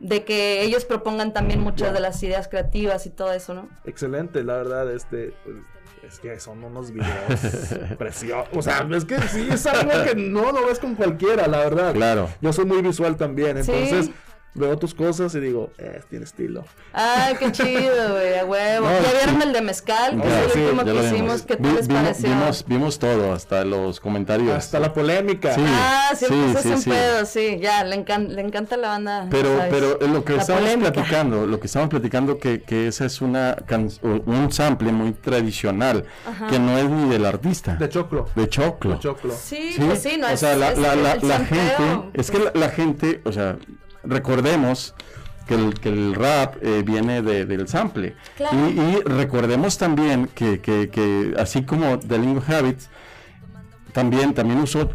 Speaker 4: de que ellos propongan también muchas de las ideas creativas y todo eso, ¿no?
Speaker 2: Excelente, la verdad, este, pues, es que son unos videos preciosos. O sea, es que sí, es algo que no lo ves con cualquiera, la verdad.
Speaker 3: Claro.
Speaker 2: Yo soy muy visual también,
Speaker 4: Sí.
Speaker 2: Veo tus cosas y digo, eh, tiene estilo.
Speaker 4: Ay, qué chido, güey, a huevo.
Speaker 3: No,
Speaker 4: ¿Ya
Speaker 3: sí.
Speaker 4: vieron el de mezcal? Que es el último que hicimos. ¿Qué
Speaker 3: Vi-
Speaker 4: tal les
Speaker 3: vimos,
Speaker 4: pareció?
Speaker 3: vimos, vimos todo, hasta los comentarios.
Speaker 2: Hasta la polémica.
Speaker 3: Sí.
Speaker 4: Ah, siempre
Speaker 3: Sí,
Speaker 4: se
Speaker 3: sí,
Speaker 4: hace un
Speaker 3: sí.
Speaker 4: pedo, sí, ya, le, encan- le encanta la banda.
Speaker 3: Pero,
Speaker 4: ¿sabes?
Speaker 3: pero lo que
Speaker 4: La
Speaker 3: estamos
Speaker 4: polémica.
Speaker 3: platicando, lo que estamos platicando que, que esa es una can- un sample muy tradicional, que no es ni del artista,
Speaker 2: De choclo.
Speaker 3: de choclo.
Speaker 2: De choclo.
Speaker 4: Sí,
Speaker 3: Sí,
Speaker 4: pues sí, no
Speaker 3: o
Speaker 4: es
Speaker 3: sea, la,
Speaker 4: es-
Speaker 3: la- la-
Speaker 4: el
Speaker 3: la
Speaker 4: sampleo,
Speaker 3: gente, es que la, la gente, o sea, recordemos que el, que el rap eh, viene de- del sample.
Speaker 4: Claro.
Speaker 3: Y, y recordemos también que, que- que así como The Lingo Habits, también, también usó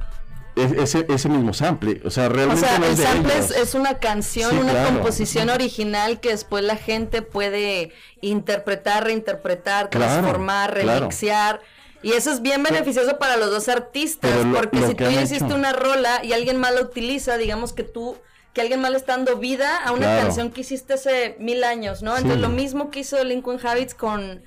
Speaker 3: ese, ese mismo sample. O sea,
Speaker 4: O
Speaker 3: realmente
Speaker 4: sea,
Speaker 3: no
Speaker 4: el
Speaker 3: es
Speaker 4: sample es,
Speaker 3: ellos.
Speaker 4: es una canción,
Speaker 3: Sí,
Speaker 4: una
Speaker 3: claro.
Speaker 4: composición original que después la gente puede interpretar, reinterpretar,
Speaker 3: Claro,
Speaker 4: transformar,
Speaker 3: claro.
Speaker 4: remixear. Y eso es bien beneficioso para los dos artistas,
Speaker 3: lo-
Speaker 4: porque
Speaker 3: lo
Speaker 4: si tú hiciste
Speaker 3: hecho.
Speaker 4: una rola y alguien más la utiliza, digamos que tú, que alguien más le está dando vida a una
Speaker 3: Claro.
Speaker 4: canción que hiciste hace mil años, ¿no? Entonces
Speaker 3: Sí.
Speaker 4: lo mismo que hizo Lincoln Habits con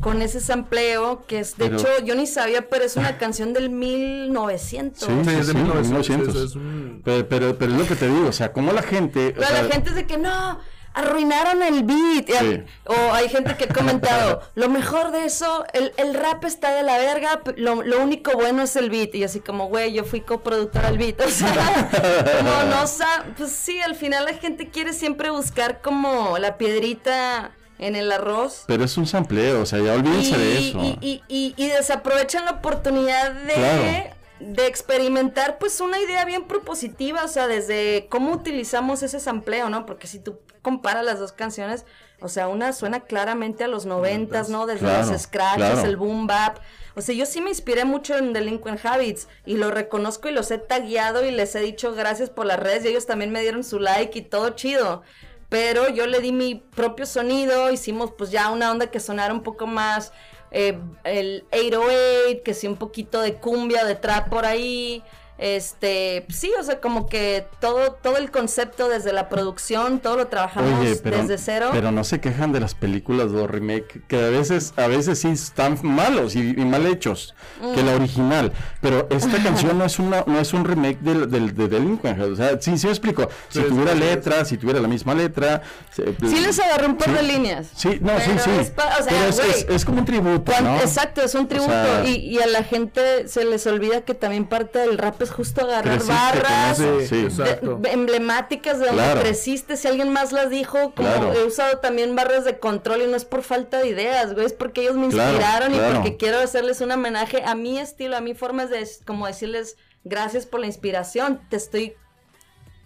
Speaker 4: con ese sampleo, que es, de
Speaker 3: Pero-
Speaker 4: hecho, yo ni sabía, pero es una canción del 1900.
Speaker 3: Sí,
Speaker 2: Sí,
Speaker 3: sí,
Speaker 2: es de
Speaker 3: sí,
Speaker 2: 1900,
Speaker 3: 1900.
Speaker 2: eso es un-
Speaker 3: Pero, pero, pero es lo que te digo, o sea, como la gente... o
Speaker 4: Pero
Speaker 3: sea,
Speaker 4: la gente es de que no, arruinaron el beat.
Speaker 3: Sí.
Speaker 4: O hay gente que ha comentado, lo mejor de eso, el, el rap está de la verga, lo, lo único bueno es el beat. Y así como, güey, yo fui coproductora del beat. O sea, como no sa- pues sí, al final la gente quiere siempre buscar como la piedrita en el arroz.
Speaker 3: Pero es un sampleo, o sea, ya olvídense de eso.
Speaker 4: Y, y- y- y desaprovechan la oportunidad de,
Speaker 3: Claro.
Speaker 4: De experimentar pues una idea bien propositiva, o sea, desde cómo utilizamos ese sampleo, ¿no? Porque si tú comparas las dos canciones, o sea, una suena claramente a los noventas, ¿no? Desde
Speaker 3: Claro,
Speaker 4: los scratches,
Speaker 3: claro.
Speaker 4: el boom bap. O sea, yo sí me inspiré mucho en Delinquent Habits y lo reconozco y los he tagueado y les he dicho gracias por las redes y ellos también me dieron su like y todo chido. Pero yo le di mi propio sonido, hicimos pues ya una onda que sonara un poco más eh, el 808, que sí un poquito de cumbia, de trap por ahí. Este, sí, o sea, como que todo, todo el concepto desde la producción, todo lo trabajamos
Speaker 3: Oye, pero,
Speaker 4: desde cero.
Speaker 3: pero no se quejan de las películas de remake, que a veces, a veces sí están malos y, y mal hechos que
Speaker 4: Mm.
Speaker 3: la original. Pero esta canción no es una, no es un remake del, del, de Delinquent. O sea, sí, sí me explico. Si
Speaker 2: Sí,
Speaker 3: tuviera letra, si tuviera la misma letra. se-
Speaker 4: Sí les agarré un par
Speaker 3: Sí.
Speaker 4: de líneas.
Speaker 3: Sí, no, sí,
Speaker 4: Pero
Speaker 3: sí.
Speaker 4: es pa- o sea,
Speaker 3: pero es,
Speaker 4: güey,
Speaker 3: es- es como un tributo.
Speaker 4: Exacto, es un tributo.
Speaker 3: sea-
Speaker 4: y, y a la gente se les olvida que también parte del rap es justo agarrar
Speaker 3: Creciste
Speaker 4: barras
Speaker 2: Sí,
Speaker 4: de- emblemáticas de donde
Speaker 3: Claro.
Speaker 4: creciste. Si alguien más las dijo, como
Speaker 3: Claro.
Speaker 4: he usado también barras de control y no es por falta de ideas, güey, es porque ellos me
Speaker 3: Claro,
Speaker 4: inspiraron y
Speaker 3: claro.
Speaker 4: porque quiero hacerles un homenaje a mi estilo, a mi forma de como decirles gracias por la inspiración. Te estoy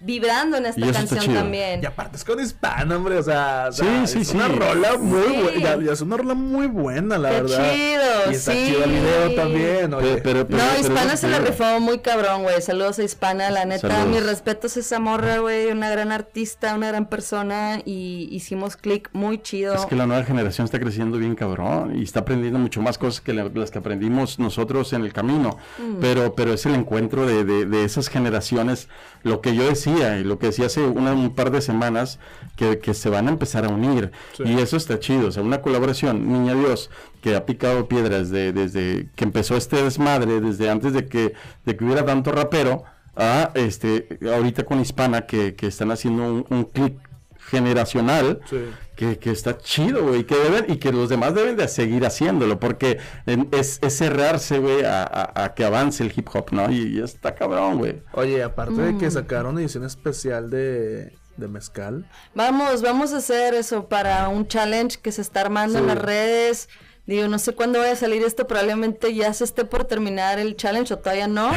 Speaker 4: vibrando en esta canción también.
Speaker 2: Y aparte es con hispano, hombre, o sea, o
Speaker 3: Sí,
Speaker 2: sea,
Speaker 3: sí,
Speaker 2: es
Speaker 3: sí.
Speaker 2: una rola muy
Speaker 4: Sí.
Speaker 2: buena, es una rola muy buena, la
Speaker 4: Qué
Speaker 2: verdad.
Speaker 4: chido,
Speaker 2: y está
Speaker 4: sí.
Speaker 2: chido el video también, oye.
Speaker 3: Pero- pero- pero-
Speaker 4: No, Hispana se la rifó muy cabrón, güey. Saludos a Hispana, la neta.
Speaker 3: Saludos.
Speaker 4: Mis respetos a esa morra, güey. Una gran artista, una gran persona. Y hicimos click muy chido.
Speaker 3: Es que la nueva generación está creciendo bien cabrón y está aprendiendo mucho más cosas que la- las que aprendimos nosotros en el camino.
Speaker 4: Mm.
Speaker 3: Pero, pero es el encuentro de, de- de esas generaciones, lo que yo decía y lo que decía hace una- un par de semanas, que, que se van a empezar a unir.
Speaker 2: Sí.
Speaker 3: Y eso está chido. O sea, una colaboración, Niña Dios, que ha picado piedras de- desde que empezó este desmadre, desde antes de que, de que hubiera tanto rapero, a este, ahorita con Hispana, que, que están haciendo un, un clic generacional
Speaker 2: Sí.
Speaker 3: Que, que está chido, güey, que deben, y que los demás deben de seguir haciéndolo, porque es, es cerrarse, güey, a, a- a que avance el hip hop, ¿no? Y, y está cabrón, güey.
Speaker 2: Oye, aparte de
Speaker 4: Mm.
Speaker 2: que sacaron edición especial de, de mezcal.
Speaker 4: Vamos, vamos a hacer eso para un challenge que se está armando en las redes. Digo, no sé cuándo vaya a salir esto, probablemente ya se esté por terminar el challenge o todavía no.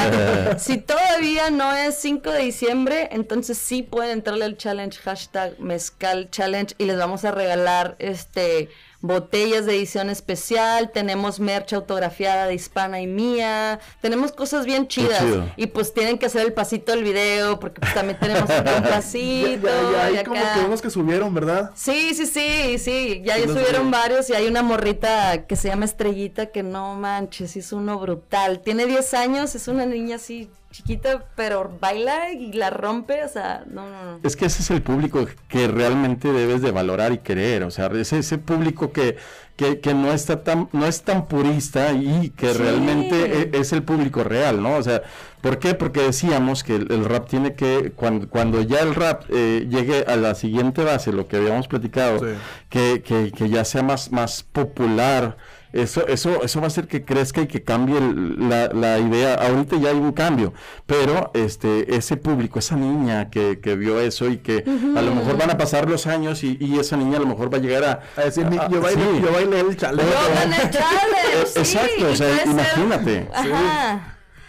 Speaker 4: si todavía no es 5 de diciembre, entonces sí pueden entrarle al challenge, hashtag mezcal challenge y les vamos a regalar este botellas de edición especial, tenemos merch autografiada de hispana y mía, tenemos cosas bien chidas y pues tienen que hacer el pasito del video porque pues también tenemos un pasito
Speaker 2: ya, ya
Speaker 4: y
Speaker 2: hay como que unos que subieron, ¿verdad?
Speaker 4: Sí, sí, sí, sí. Ya ya subieron
Speaker 2: vi.
Speaker 4: varios y hay una morrita que se llama Estrellita que no manches, es uno brutal. Tiene 10 años, es una niña así chiquita, pero baila y la rompe, o sea, no, no, no.
Speaker 3: Es que ese es el público que realmente debes de valorar y querer, o sea, es ese público que, que, que no está tan, no es tan purista y que
Speaker 4: Sí.
Speaker 3: realmente e- es, el público real, ¿no? O sea, ¿por qué? Porque decíamos que el, el rap tiene que, cuando, cuando ya el rap eh, llegue a la siguiente base, lo que habíamos platicado,
Speaker 2: Sí.
Speaker 3: que, que, que ya sea más, más popular. Eso, eso, eso va a hacer que crezca y que cambie el- la, la idea. Ahorita ya hay un cambio, pero este, ese público, esa niña que, que vio eso y que a lo mejor van a pasar los años y, y esa niña a lo mejor va a llegar a...
Speaker 2: A decir,
Speaker 3: a-
Speaker 2: yo, bailé,
Speaker 3: sí.
Speaker 2: yo bailé el challenge.
Speaker 4: Yo gané el challenge, sí,
Speaker 3: Exacto, o sea,
Speaker 4: ser-
Speaker 3: imagínate.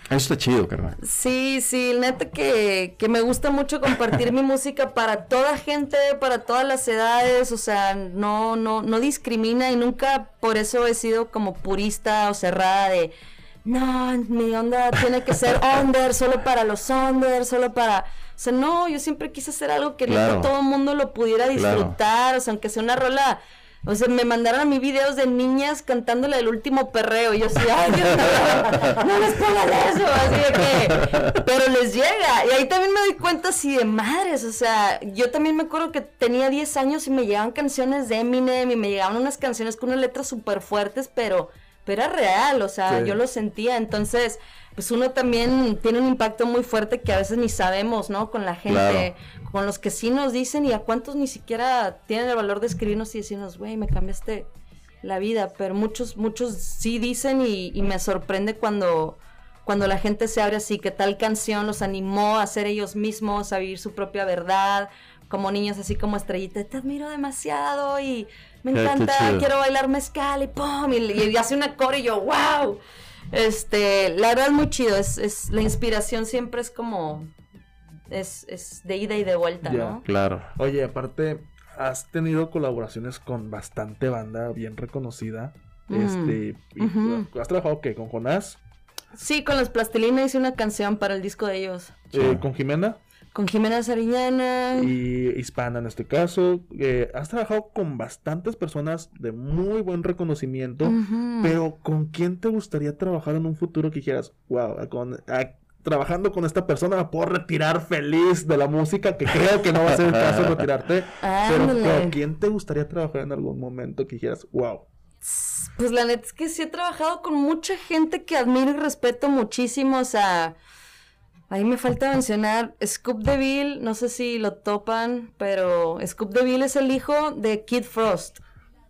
Speaker 3: Eso está chido, carnal.
Speaker 4: Sí, sí, neta que, que me gusta mucho compartir mi música para toda gente, para todas las edades, o sea, no, no, no discrimina y nunca por eso he sido como purista o cerrada de no, mi onda tiene que ser under, solo para los under, solo para. O sea, no, yo siempre quise hacer algo que
Speaker 3: Claro.
Speaker 4: todo el mundo lo pudiera
Speaker 3: Claro.
Speaker 4: disfrutar, o sea, aunque sea una rola O sea, me mandaron a mí videos de niñas cantándole el último perreo. Y yo así, ay, Dios mío, no les pongan eso. Así de que. Pero les llega. Y ahí también me doy cuenta así de madres. O sea, yo también me acuerdo que tenía 10 años y me llegaban canciones de Eminem y me llegaban unas canciones con unas letras súper fuertes, pero, pero era real. O sea,
Speaker 2: Sí.
Speaker 4: yo lo sentía. Entonces, pues uno también tiene un impacto muy fuerte que a veces ni sabemos, ¿no? Con la gente, con los que sí nos dicen y a cuántos ni siquiera tienen el valor de escribirnos y decirnos, güey, me cambiaste la vida, pero muchos, muchos sí dicen y, y me sorprende cuando, cuando la gente se abre así, que tal canción los animó a ser ellos mismos, a vivir su propia verdad, como niños así como estrellita, te admiro demasiado y me
Speaker 3: qué
Speaker 4: encanta, quiero bailar mezcal y pum, y, y hace una core y yo, wow. Este, la verdad es muy chido, es, es, la inspiración siempre es como, es, es de ida y de vuelta,
Speaker 2: Ya.
Speaker 4: ¿no?
Speaker 3: Claro.
Speaker 2: Oye, aparte, has tenido colaboraciones con bastante banda bien reconocida.
Speaker 4: Mm.
Speaker 2: Este,
Speaker 4: Ujú.
Speaker 2: ¿Has trabajado qué? ¿Con Jonás?
Speaker 4: Sí, con los Plastilina hice una canción para el disco de ellos.
Speaker 3: Sí.
Speaker 2: Eh, ¿Con Jimena?
Speaker 4: Con Jimena Sariñana.
Speaker 2: Y hispana en este caso. Eh, has trabajado con bastantes personas de muy buen reconocimiento. Pero ¿con quién te gustaría trabajar en un futuro que dijeras, wow, con, trabajando con esta persona me puedo retirar feliz de la música, que creo que no va a ser el caso retirarte. Pero. ¿con quién te gustaría trabajar en algún momento que dijeras, wow?
Speaker 4: Pues la neta es que sí he trabajado con mucha gente que admiro y respeto muchísimo. O sea, ahí me falta mencionar Scoop DeVille, no sé si lo topan, pero Scoop DeVille es el hijo de Kid Frost.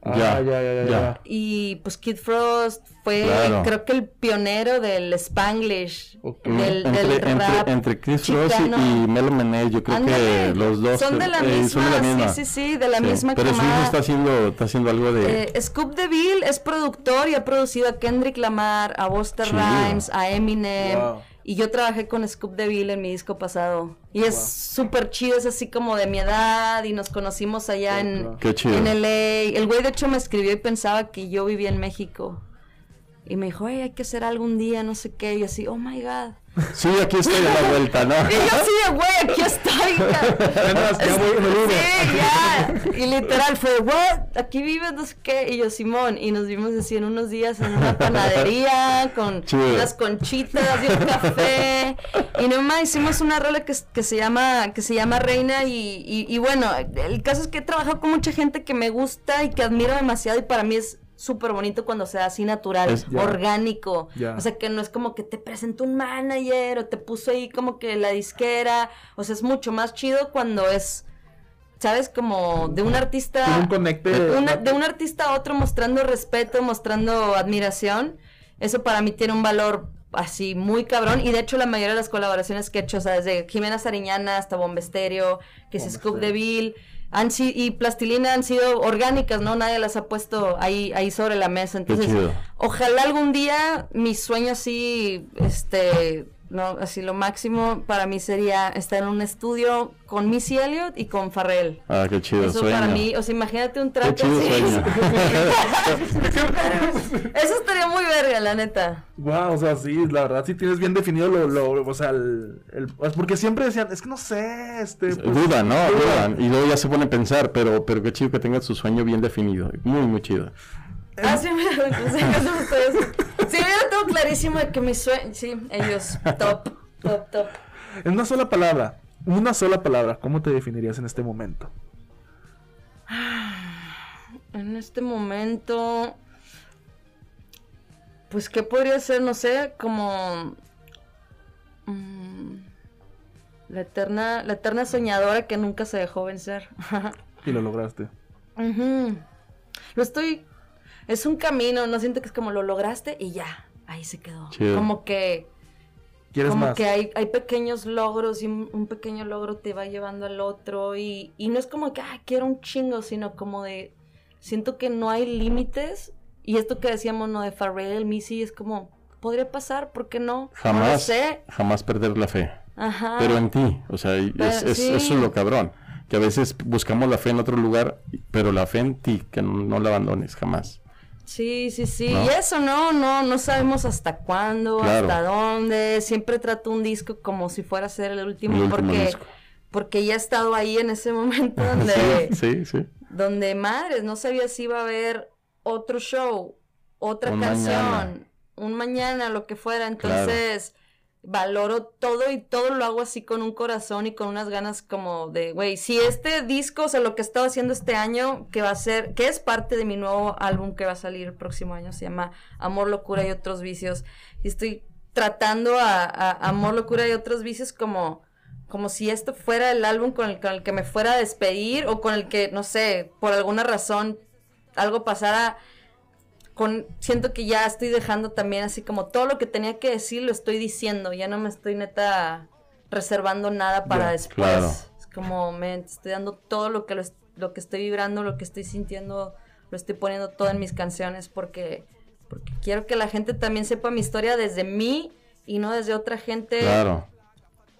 Speaker 2: Ah,
Speaker 3: Ya,
Speaker 2: ya, ya, ya.
Speaker 4: Y pues Kid Frost fue,
Speaker 3: Claro.
Speaker 4: creo que el pionero del Spanglish, del,
Speaker 3: entre,
Speaker 4: del
Speaker 3: entre,
Speaker 4: rap.
Speaker 3: entre Chris Ross y, y Melo yo creo que los dos
Speaker 4: son de la
Speaker 3: eh,
Speaker 4: misma,
Speaker 3: son de la misma.
Speaker 4: sí, sí, sí, de la
Speaker 3: Sí,
Speaker 4: misma
Speaker 3: Pero su hijo está haciendo, está haciendo algo de...
Speaker 4: Eh, Scoop DeVille es productor y ha producido a Kendrick Lamar, a Busta
Speaker 3: Chido.
Speaker 4: Rhymes, a Eminem.
Speaker 2: Wow.
Speaker 4: Y yo trabajé con Scoop DeVille en mi disco pasado. Y es súper chido, es así como de mi edad. Y nos conocimos allá en,
Speaker 2: Claro.
Speaker 3: Qué chido.
Speaker 4: en LA. El güey de hecho me escribió y pensaba que yo vivía en México. Y me dijo, hey, hay que hacer algún día, no sé qué. Y así, oh my god.
Speaker 3: Sí, aquí estoy a la vuelta, ¿no?
Speaker 4: Y yo de, güey, aquí estoy. ca-".
Speaker 2: Además, ya voy en el Uber.
Speaker 4: Sí, ya. Y literal fue, what? Aquí vives, no sé qué. Y yo, Simón. Y nos vimos así en unos días en una panadería con
Speaker 3: Chido.
Speaker 4: unas conchitas y un café. Y nomás hicimos una rola que, que se llama que se llama Reina. Y, y, y bueno, el caso es que he trabajado con mucha gente que me gusta y que admiro demasiado. Y para mí es súper bonito cuando se da así natural,
Speaker 3: Es-
Speaker 4: orgánico. O sea, que no es como que te presentó un manager o te puso ahí como que la disquera. O sea, es mucho más chido cuando es, ¿sabes? Como de un artista...
Speaker 2: Tiene un conecte.
Speaker 4: de una- de un artista a otro mostrando respeto, mostrando admiración. Eso para mí tiene un valor así muy cabrón. Y de hecho la mayoría de las colaboraciones que he hecho, o sea, desde Jimena Sariñana hasta Bombesterio, que es Scoop. DeVille, han y Plastilina han sido orgánicas, ¿no? Nadie las ha puesto ahí, ahí sobre la mesa. Entonces, ojalá algún día mi sueño así, este, no, así lo máximo para mí sería estar en un estudio con Missy Elliott y con Farrell.
Speaker 3: Ah, qué chido,
Speaker 4: Eso
Speaker 3: sueño.
Speaker 4: para mí, o sea, imagínate un
Speaker 3: Qué
Speaker 4: trato
Speaker 3: chido
Speaker 4: así.
Speaker 3: sueño.
Speaker 4: Eso estaría muy verga, la neta.
Speaker 2: Wow, o sea, sí, la verdad sí tienes bien definido lo, lo o sea, el, el- porque siempre decían, es que no sé, este, pues,
Speaker 3: Dudan, ¿no?
Speaker 2: dudan.
Speaker 3: Dudan. Y luego ya se pone a pensar, pero, pero qué chido que tengas su sueño bien definido. Muy, muy chido.
Speaker 4: Ah, sí, eso ustedes. Sí, mira, todo clarísimo de que mi sueño, sí, ellos, top, top, top.
Speaker 2: En una sola palabra, una sola palabra, ¿cómo te definirías en este momento?
Speaker 4: En este momento, pues, ¿qué podría ser? No sé, como... mm, la eterna, la eterna soñadora que nunca se dejó vencer.
Speaker 2: Y lo lograste.
Speaker 4: Lo estoy. Es un camino, no siento que es como lo lograste y ya, ahí se quedó.
Speaker 3: Chido.
Speaker 4: Como que,
Speaker 2: ¿Quieres
Speaker 4: como
Speaker 2: más?
Speaker 4: que hay, hay pequeños logros y un, pequeño logro te va llevando al otro y, y no es como que, ah, quiero un chingo, sino como de, siento que no hay límites y esto que decíamos, ¿no? De Farrell, Missy, es como, podría pasar, ¿por qué no? No lo
Speaker 3: Jamás,
Speaker 4: sé.
Speaker 3: jamás perder la fe.
Speaker 4: Ajá.
Speaker 3: Pero en ti, o sea,
Speaker 4: Pero
Speaker 3: es, es-
Speaker 4: sí.
Speaker 3: eso es lo cabrón. Que a veces buscamos la fe en otro lugar, pero la fe en ti, que no, no la abandones jamás.
Speaker 4: Sí, sí, sí.
Speaker 3: ¿No?
Speaker 4: Y eso no, no, no sabemos hasta cuándo,
Speaker 3: Claro.
Speaker 4: hasta dónde. Siempre trato un disco como si fuera a ser el último,
Speaker 3: El último
Speaker 4: porque,
Speaker 3: disco.
Speaker 4: porque ya he estado ahí en ese momento donde,
Speaker 3: Sí, sí.
Speaker 4: donde madres, no sabía si iba a haber otro show, otra
Speaker 3: Un
Speaker 4: canción,
Speaker 3: mañana.
Speaker 4: un mañana, lo que fuera. Entonces, valoro todo y todo lo hago así con un corazón y con unas ganas como de, güey, si este disco, o sea, lo que he estado haciendo este año, que va a ser, que es parte de mi nuevo álbum que va a salir el próximo año, se llama Amor, Locura y otros vicios. Y estoy tratando a, a Amor, Locura y otros vicios como como si esto fuera el álbum con el, con el que me fuera a despedir o con el que, no sé, por alguna razón algo pasara. Con, siento que ya estoy dejando también así como todo lo que tenía que decir lo estoy diciendo, ya no me estoy neta reservando nada para después.
Speaker 3: claro.
Speaker 4: Es como, me estoy dando todo lo que, lo que estoy vibrando, lo que estoy sintiendo, lo estoy poniendo todo en mis canciones porque, porque quiero que la gente también sepa mi historia desde mí y no desde otra gente
Speaker 3: Claro.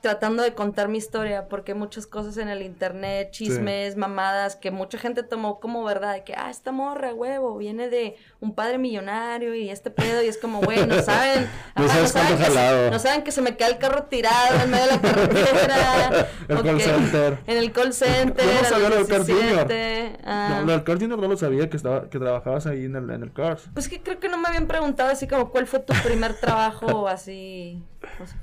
Speaker 4: Tratando de contar mi historia, porque hay muchas cosas en el internet, chismes, mamadas, que mucha gente tomó como verdad, de que, ah, esta morra, huevo, viene de un padre millonario y este pedo, y es como, güey, no saben,
Speaker 3: No sabes
Speaker 4: saben
Speaker 3: cuánto
Speaker 4: que se, no saben que se me cae el carro tirado en medio de la carretera,
Speaker 2: El call center.
Speaker 4: en el call center,
Speaker 2: Yo no sabía lo del Jr.
Speaker 4: 17, ah.
Speaker 2: No, lo del Carl Jr. no lo sabía que, estaba, que trabajabas ahí en el, en el Cars.
Speaker 4: Pues que creo que no me habían preguntado así como cuál fue tu primer trabajo así, no sé,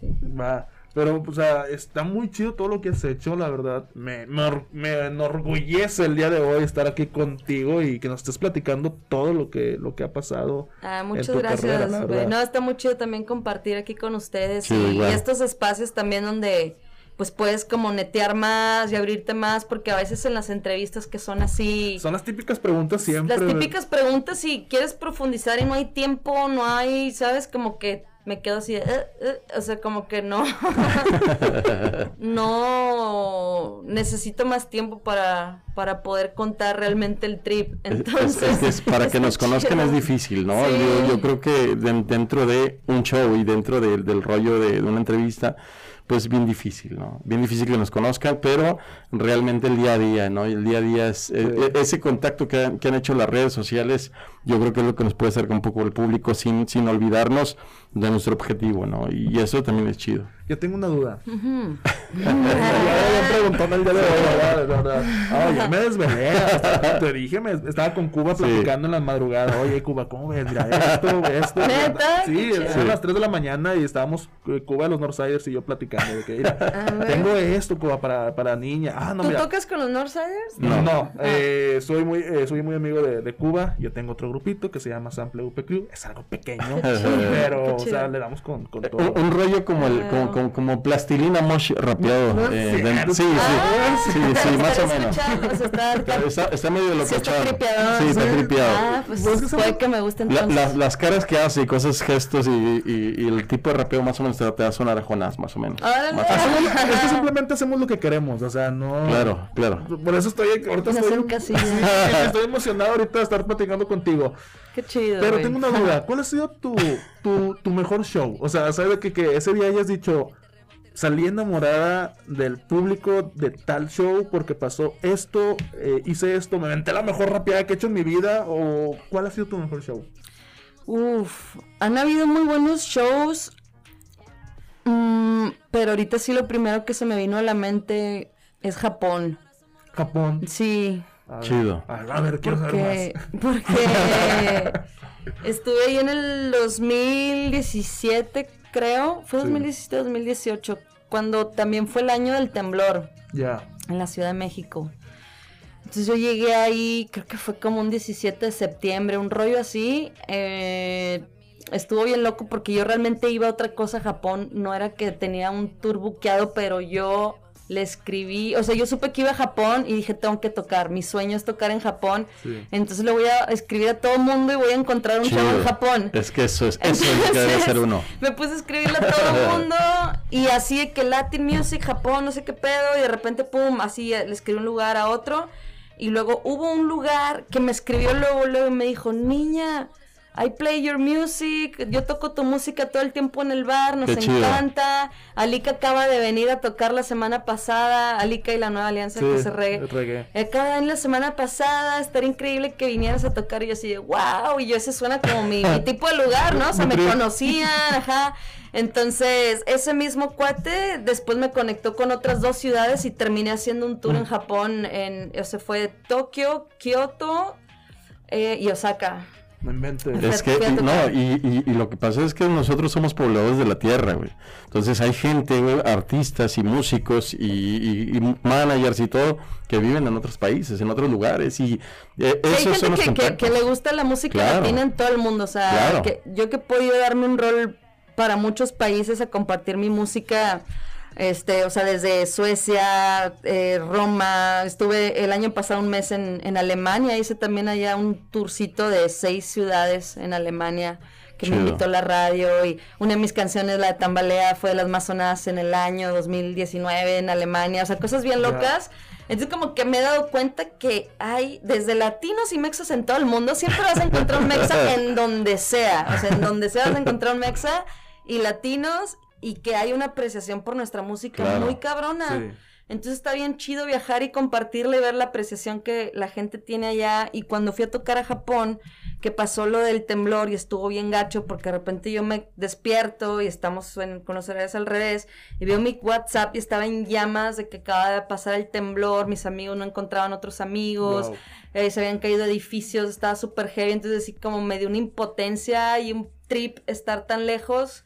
Speaker 4: sí.
Speaker 2: Va. Pero, o sea, está muy chido todo lo que has hecho, la verdad. Me, me, me enorgullece el día de hoy estar aquí contigo y que nos estés platicando todo lo que, lo que ha pasado.
Speaker 4: Ah,
Speaker 2: en
Speaker 4: muchas
Speaker 2: tu
Speaker 4: gracias.
Speaker 2: carrera,
Speaker 4: güey. no, está muy chido también compartir aquí con ustedes
Speaker 3: Sí,
Speaker 4: y, y estos espacios también donde pues puedes como netear más y abrirte más porque a veces en las entrevistas que son así
Speaker 2: Son las típicas preguntas siempre.
Speaker 4: las típicas preguntas y quieres profundizar y no hay tiempo, no hay, sabes, como que me quedo así, de, "Eh, eh", o sea, como que no, no necesito más tiempo para, para poder contar realmente el trip.
Speaker 3: Es- es-
Speaker 4: Entonces,
Speaker 3: es que es- para que nos conozcan
Speaker 4: chido.
Speaker 3: es difícil, ¿no?
Speaker 4: Sí.
Speaker 3: Yo, yo creo que de- dentro de un show y dentro de- del rollo de, de una entrevista, pues bien difícil, ¿no? Bien difícil que nos conozcan, pero realmente el día a día, ¿no? Y el día a día es eh,
Speaker 2: Sí.
Speaker 3: e- ese contacto que han, que han hecho las redes sociales, yo creo que es lo que nos puede acercar un poco al público sin, sin olvidarnos de nuestro objetivo, ¿no? Y eso también es chido.
Speaker 2: Yo tengo una duda. Ya me preguntó en el día de hoy, ¿verdad? De verdad. Ah, ya me desvelé. hasta- Te dije, me, estaba con Cuba
Speaker 3: Sí.
Speaker 2: platicando en la madrugada. Oye, Cuba, ¿cómo ves? Mira, esto, esto.
Speaker 4: ¿Neta?
Speaker 2: Sí, eran las 3 de la mañana y estábamos eh, Cuba, los Northsiders y yo platicando. De que, mira, tengo esto, Cuba, para, para niña. Ah, no,
Speaker 4: ¿Tú
Speaker 2: mira.
Speaker 4: tocas con los Northsiders?
Speaker 2: No,
Speaker 3: No.
Speaker 2: eh, soy muy eh, soy muy amigo de, de Cuba. Yo tengo otro grupito que se llama Sample UP Crew. Es algo pequeño, pero, o sea, le damos con, con
Speaker 3: Un,
Speaker 2: todo.
Speaker 3: un rollo como el, como, como, como plastilina mosh rapeado.
Speaker 2: No
Speaker 3: eh, sí, sí,
Speaker 4: Ah,
Speaker 3: sí, sí, más o menos.
Speaker 4: está,
Speaker 3: Está, está, está medio
Speaker 4: sí está
Speaker 3: locochón.
Speaker 4: tripeador.
Speaker 3: Sí, está tripeado.
Speaker 4: Ah, pues
Speaker 2: Pues que
Speaker 4: puede que me guste
Speaker 3: La-
Speaker 4: entonces.
Speaker 3: la- las caras que hace y cosas, gestos y, y- y el tipo de rapeo más o menos te, te va a sonar a Jonás, más o menos. Más o menos.
Speaker 2: Hacemos- es que simplemente hacemos lo que queremos, o sea, no.
Speaker 3: Claro, claro.
Speaker 2: Por eso estoy ahorita estoy, estoy emocionado ahorita de estar platicando contigo.
Speaker 4: Qué chido.
Speaker 2: Pero
Speaker 4: güey.
Speaker 2: tengo una duda, ¿cuál ha sido tu, tu, tu mejor show? O sea, ¿sabes que, que ese día hayas dicho, salí enamorada del público de tal show porque pasó esto, eh, hice esto, me aventé la mejor rapeada que he hecho en mi vida? ¿O cuál ha sido tu mejor show?
Speaker 4: Uf, han habido muy buenos shows. mm, pero ahorita sí lo primero que se me vino a la mente es Japón.
Speaker 2: Japón.
Speaker 4: Sí,
Speaker 2: A ver,
Speaker 3: Chido.
Speaker 2: A ver, a ver, quiero saber
Speaker 4: porque,
Speaker 2: más.
Speaker 4: porque estuve ahí en el 2017, creo. Fue
Speaker 2: Sí.
Speaker 4: 2017 2018, cuando también fue el año del temblor.
Speaker 2: Ya.
Speaker 4: en la Ciudad de México. Entonces yo llegué ahí, creo que fue como un 17 de septiembre, un rollo así. eh, estuvo bien loco porque yo realmente iba a otra cosa a Japón. No era que tenía un tour buqueado, pero yo le escribí, o sea, yo supe que iba a Japón y dije, tengo que tocar. Mi sueño es tocar en Japón.
Speaker 2: Sí.
Speaker 4: Entonces le voy a escribir a todo el mundo y voy a encontrar un show en. Japón.
Speaker 3: Es que eso es, eso es que debe hacer uno.
Speaker 4: Me puse a escribirle a todo el mundo y así de que Latin Music, Japón, no sé qué pedo, y de repente, pum, así eh, le escribí un lugar a otro. Y luego hubo un lugar que me escribió luego, luego y me dijo, niña, I play your music, yo toco tu música todo el tiempo en el bar, nos
Speaker 3: Qué chido.
Speaker 4: encanta. Alika acaba de venir a tocar la semana pasada, Alika y la nueva alianza
Speaker 2: Sí,
Speaker 4: que se reggae.
Speaker 2: reggae.
Speaker 4: Acaba de venir la semana pasada, estaría increíble que vinieras a tocar y yo así de wow, y yo ese suena como mi, mi tipo de lugar, ¿no? O sea, me conocían, ajá. Entonces, ese mismo cuate después me conectó con otras dos ciudades y terminé haciendo un tour en Japón. En, o sea, fue Tokio, Kioto eh, y Osaka.
Speaker 2: No inventes.
Speaker 3: Es que, no, y, y- y lo que pasa es que nosotros somos pobladores de la tierra, güey. Entonces hay gente, güey, artistas y músicos y, y- y managers y todo que viven en otros países, en otros lugares y eh,
Speaker 4: hay
Speaker 3: son
Speaker 4: gente
Speaker 3: los
Speaker 4: que, que- que le gusta la música
Speaker 3: Claro.
Speaker 4: latina en todo el mundo. O sea,
Speaker 3: Claro.
Speaker 4: que yo que he podido darme un rol para muchos países a compartir mi música. Este, o sea, desde Suecia, eh, Roma, estuve el año pasado un mes en, en Alemania, hice también allá un tourcito de seis ciudades en Alemania que me invitó la radio y una de mis canciones, la de Tambalea, fue de las más sonadas en el año 2019 en Alemania, o sea, cosas bien locas. Entonces como que me he dado cuenta que hay desde latinos y mexas en todo el mundo, siempre vas a encontrar un mexa en donde sea, o sea, en donde sea vas a encontrar un mexa y latinos y que hay una apreciación por nuestra música
Speaker 3: Claro.
Speaker 4: muy cabrona.
Speaker 2: Sí.
Speaker 4: Entonces está bien chido viajar y compartirle, ver la apreciación que la gente tiene allá. Y cuando fui a tocar a Japón, que pasó lo del temblor y estuvo bien gacho, porque de repente yo me despierto y estamos en, con los horarios al revés, y veo mi WhatsApp y estaba en llamas de que acaba de pasar el temblor, mis amigos no encontraban otros amigos,
Speaker 2: Wow.
Speaker 4: eh, se habían caído edificios, estaba súper heavy, entonces así como me dio una impotencia y un trip estar tan lejos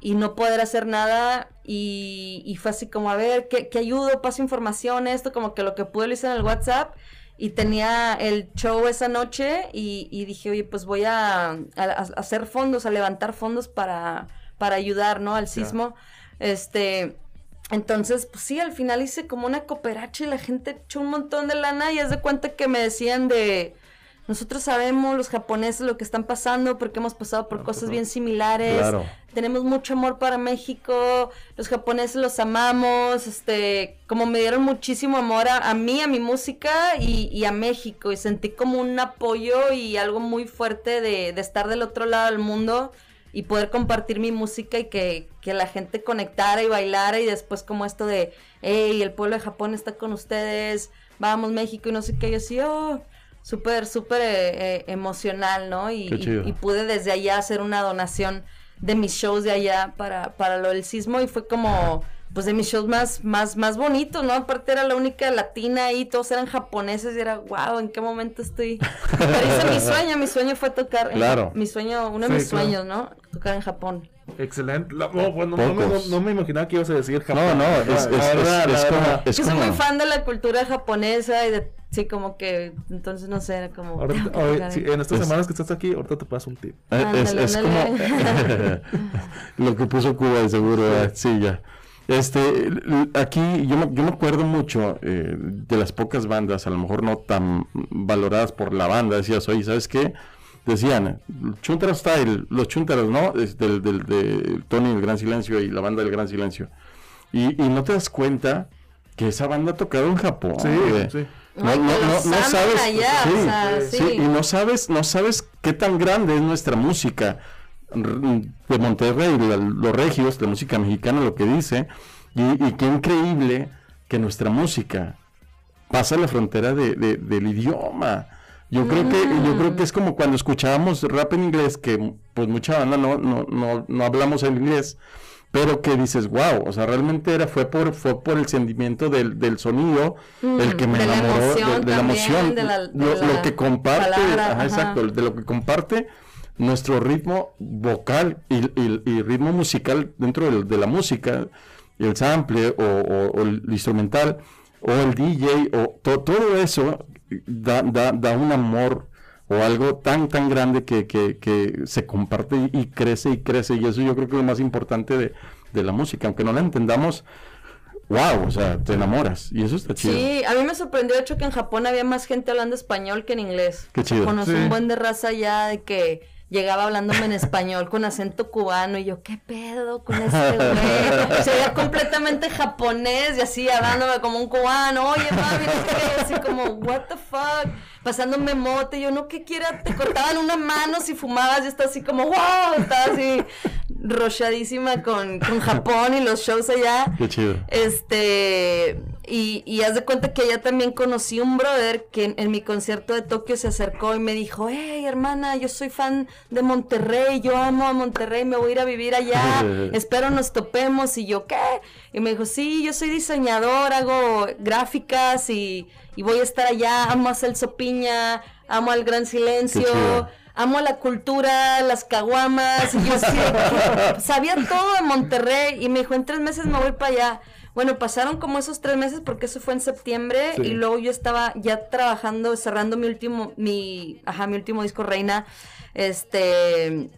Speaker 4: y no poder hacer nada y, y fue así como, a ver, ¿qué, qué ayudo? Paso información, esto, como que lo que pude lo hice en el WhatsApp y tenía el show esa noche y, y dije, oye, pues voy a, a- a hacer fondos, a levantar fondos para, para ayudar, ¿no? Al sismo. Este... Entonces, pues sí, al final hice como una cooperacha y la gente echó un montón de lana y haz de cuenta que me decían de, nosotros sabemos los japoneses lo que están pasando porque hemos pasado por cosas bien similares.
Speaker 3: Claro.
Speaker 4: Tenemos mucho amor para México, los japoneses los amamos, este, como me dieron muchísimo amor a, a mí, a mi música y, y a México y sentí como un apoyo y algo muy fuerte de, de estar del otro lado del mundo y poder compartir mi música y que, que la gente conectara y bailara y después como esto de, hey, el pueblo de Japón está con ustedes, vamos México y no sé qué, yo así, oh, súper, súper eh, eh, emocional, ¿no? Y pude desde allá hacer una donación de mis shows de allá para, para lo del sismo y fue como pues de mis shows más, más, más bonitos, ¿no? Aparte era la única latina ahí, todos eran japoneses y era, wow, ¿en qué momento estoy? Pero hice mi sueño, mi sueño fue tocar, en-
Speaker 3: Claro.
Speaker 4: mi sueño, uno de
Speaker 2: Sí,
Speaker 4: mis
Speaker 2: claro.
Speaker 4: sueños, ¿no? Tocar en Japón.
Speaker 2: Excelente. La- no, bueno, no, me, no, no me imaginaba que ibas a decir Japón.
Speaker 3: No, no, es,
Speaker 2: la
Speaker 3: es, es-
Speaker 2: verdad,
Speaker 3: es
Speaker 2: la
Speaker 3: como... Es
Speaker 4: Yo soy
Speaker 3: como-
Speaker 4: muy fan de la cultura japonesa y de, sí, como que, entonces no sé, era como...
Speaker 2: Oye,
Speaker 4: tocar
Speaker 2: sí, en estas
Speaker 3: Es-
Speaker 2: semanas que estás aquí, ahorita te paso un tip.
Speaker 3: Eh, Es, es
Speaker 4: ándale.
Speaker 3: como lo que puso Cuba, de seguro. ¿verdad? Sí, ya. Este, aquí yo me, yo me acuerdo mucho eh, de las pocas bandas, a lo mejor no tan valoradas por la banda. Decías, oye, ¿sabes qué? Decían, Chuntaro Style, los Chuntaros, ¿no? Es del, del- de Tony el Gran Silencio y la banda del Gran Silencio. Y, y no te das cuenta que esa banda ha tocado en Japón.
Speaker 2: Sí, sí.
Speaker 3: No, no, no, no sabes.
Speaker 4: allá,
Speaker 3: sí,
Speaker 4: o sea,
Speaker 3: sí,
Speaker 4: sí.
Speaker 3: y no sabes, no sabes qué tan grande es nuestra música de Monterrey, la- los regios, la música mexicana, lo que dice, y, y qué increíble que nuestra música pasa la frontera de- de- del idioma. Yo creo que yo creo que es como cuando escuchábamos rap en inglés, que pues mucha banda no, no, no, no hablamos en inglés, pero que dices, wow, o sea, realmente era, fue por, fue por el sentimiento del, del sonido el que me
Speaker 4: Mm, de la
Speaker 3: enamoró de-
Speaker 4: emoción
Speaker 3: de, la emoción,
Speaker 4: de la- de
Speaker 3: lo, lo que comparte,
Speaker 4: palabra,
Speaker 3: ajá,
Speaker 4: ajá.
Speaker 3: exacto, de lo que comparte nuestro ritmo vocal y, y- y ritmo musical dentro de, la música, el sample o, o- o el instrumental o el DJ o to- todo eso da, da, da un amor o algo tan tan grande que, que, que se comparte y, y crece y crece y eso yo creo que es lo más importante de, de la música, aunque no la entendamos, wow, o sea, te enamoras y eso está chido.
Speaker 4: Sí, a mí me sorprendió de hecho que en Japón había más gente hablando español que en inglés.
Speaker 3: Qué chido.
Speaker 4: Conocí
Speaker 2: Sí.
Speaker 4: un buen de raza ya de que llegaba hablándome en español con acento cubano y yo, ¿qué pedo con este güey? Se veía completamente japonés y así hablándome como un cubano, oye mami, no sé qué", y así como, what the fuck, pasándome mote, yo, no, ¿qué quiera? Te cortaban una mano si fumabas, y estaba así como, wow, estaba así rochadísima con, con Japón y los shows allá.
Speaker 3: Qué chido.
Speaker 4: Este, Y, y haz de cuenta que ya también conocí un brother que en, en mi concierto de Tokio se acercó y me dijo, hey hermana, yo soy fan de Monterrey, yo amo a Monterrey, me voy a ir a vivir allá, espero nos topemos. Y yo, ¿qué? Y me dijo, sí, yo soy diseñador, hago gráficas y, y voy a estar allá, amo a Celso Piña, amo al Gran Silencio amo la cultura, las caguamas, y yo sí, sabía todo de Monterrey, y me dijo, en tres meses me voy para allá. Bueno, pasaron como esos tres meses porque eso fue en septiembre
Speaker 2: Sí.
Speaker 4: y luego yo estaba ya trabajando, cerrando mi último, mi, ajá, mi último disco Reina, este,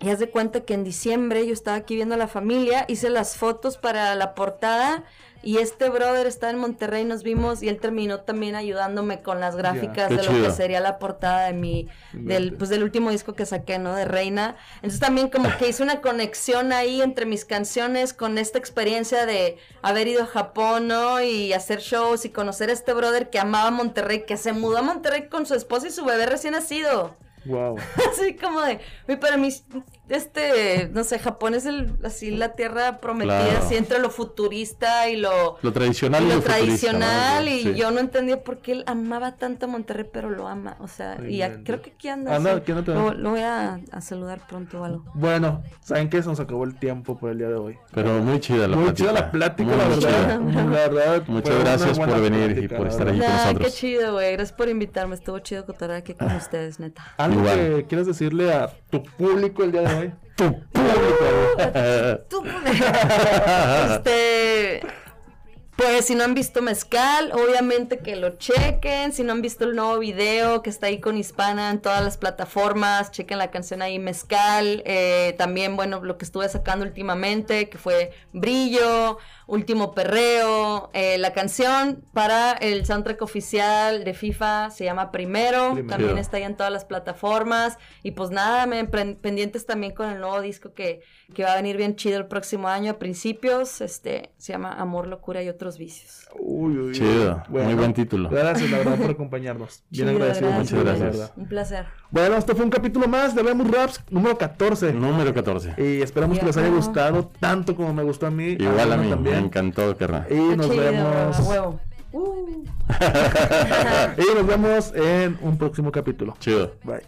Speaker 4: y haz de cuenta que en diciembre yo estaba aquí viendo a la familia, hice las fotos para la portada y este brother está en Monterrey, nos vimos y él terminó también ayudándome con las gráficas de lo
Speaker 3: chido.
Speaker 4: que sería la portada de mi, del, pues del último disco que saqué, ¿no? De Reina. Entonces también como que hice una conexión ahí entre mis canciones con esta experiencia de haber ido a Japón, ¿no? Y hacer shows y conocer a este brother que amaba Monterrey, que se mudó a Monterrey con su esposa y su bebé recién nacido.
Speaker 2: Wow.
Speaker 4: Así como de, "Uy, para mí, este, no sé, Japón es el, así la tierra prometida,
Speaker 3: Claro.
Speaker 4: así entre lo futurista y lo,
Speaker 3: Lo tradicional
Speaker 4: y
Speaker 3: y
Speaker 4: lo
Speaker 3: lo
Speaker 4: tradicional,
Speaker 3: ¿no?
Speaker 4: y
Speaker 3: Sí.
Speaker 4: yo no entendía por qué él amaba tanto a Monterrey, pero lo ama, o sea, y ya-
Speaker 2: Inventes.
Speaker 4: creo que aquí anda.
Speaker 2: Anda, aquí anda
Speaker 4: lo,
Speaker 2: también.
Speaker 4: lo voy a, a saludar pronto o algo.
Speaker 2: Bueno, ¿saben qué? Se nos acabó el tiempo por el día de hoy.
Speaker 3: Pero muy chida la
Speaker 2: Muy
Speaker 3: plática.
Speaker 2: chida la plática,
Speaker 3: Muy
Speaker 2: la verdad.
Speaker 3: chida.
Speaker 2: La verdad,
Speaker 3: Muchas gracias por venir y
Speaker 2: plática,
Speaker 3: por
Speaker 2: la
Speaker 3: estar ahí. con
Speaker 4: Nah, qué
Speaker 3: nosotros.
Speaker 4: chido, güey, gracias por invitarme, estuvo chido cotorrear aquí con ustedes, neta.
Speaker 2: ¿Algo
Speaker 3: Igual.
Speaker 2: que quieras decirle a tu público el día de hoy?
Speaker 3: Tu
Speaker 4: Tú, este, pues si no han visto Mezcal, obviamente que lo chequen. Si no han visto el nuevo video que está ahí con Hispana en todas las plataformas, chequen la canción ahí Mezcal. Eh, también, bueno, lo que estuve sacando últimamente, que fue Brillo, Último Perreo. Eh, la canción para el soundtrack oficial de FIFA se llama Primero.
Speaker 2: Primero.
Speaker 4: También está ahí en todas las plataformas. Y pues nada, me pendientes también con el nuevo disco que, que va a venir bien chido el próximo año a principios. Este se llama Amor, Locura y otros vicios.
Speaker 2: Uy, uy, uy.
Speaker 3: Chido, muy buen título.
Speaker 2: Gracias, la verdad, por acompañarnos. Bien
Speaker 4: Chido,
Speaker 2: agradecido.
Speaker 4: gracias.
Speaker 2: muchas
Speaker 3: gracias.
Speaker 4: Un placer.
Speaker 2: Bueno, esto fue un capítulo más de Vemos Raps número 14.
Speaker 3: Número 14.
Speaker 2: Y esperamos que les haya
Speaker 4: Ya.
Speaker 2: gustado tanto como me gustó a mí.
Speaker 3: Igual a
Speaker 2: Ana
Speaker 3: mí,
Speaker 2: también.
Speaker 3: Encantó, carnal.
Speaker 2: Y
Speaker 4: Qué
Speaker 2: nos
Speaker 4: chido,
Speaker 2: vemos.
Speaker 4: huevo. Uh.
Speaker 2: y nos vemos en un próximo capítulo.
Speaker 3: Chido.
Speaker 2: Bye.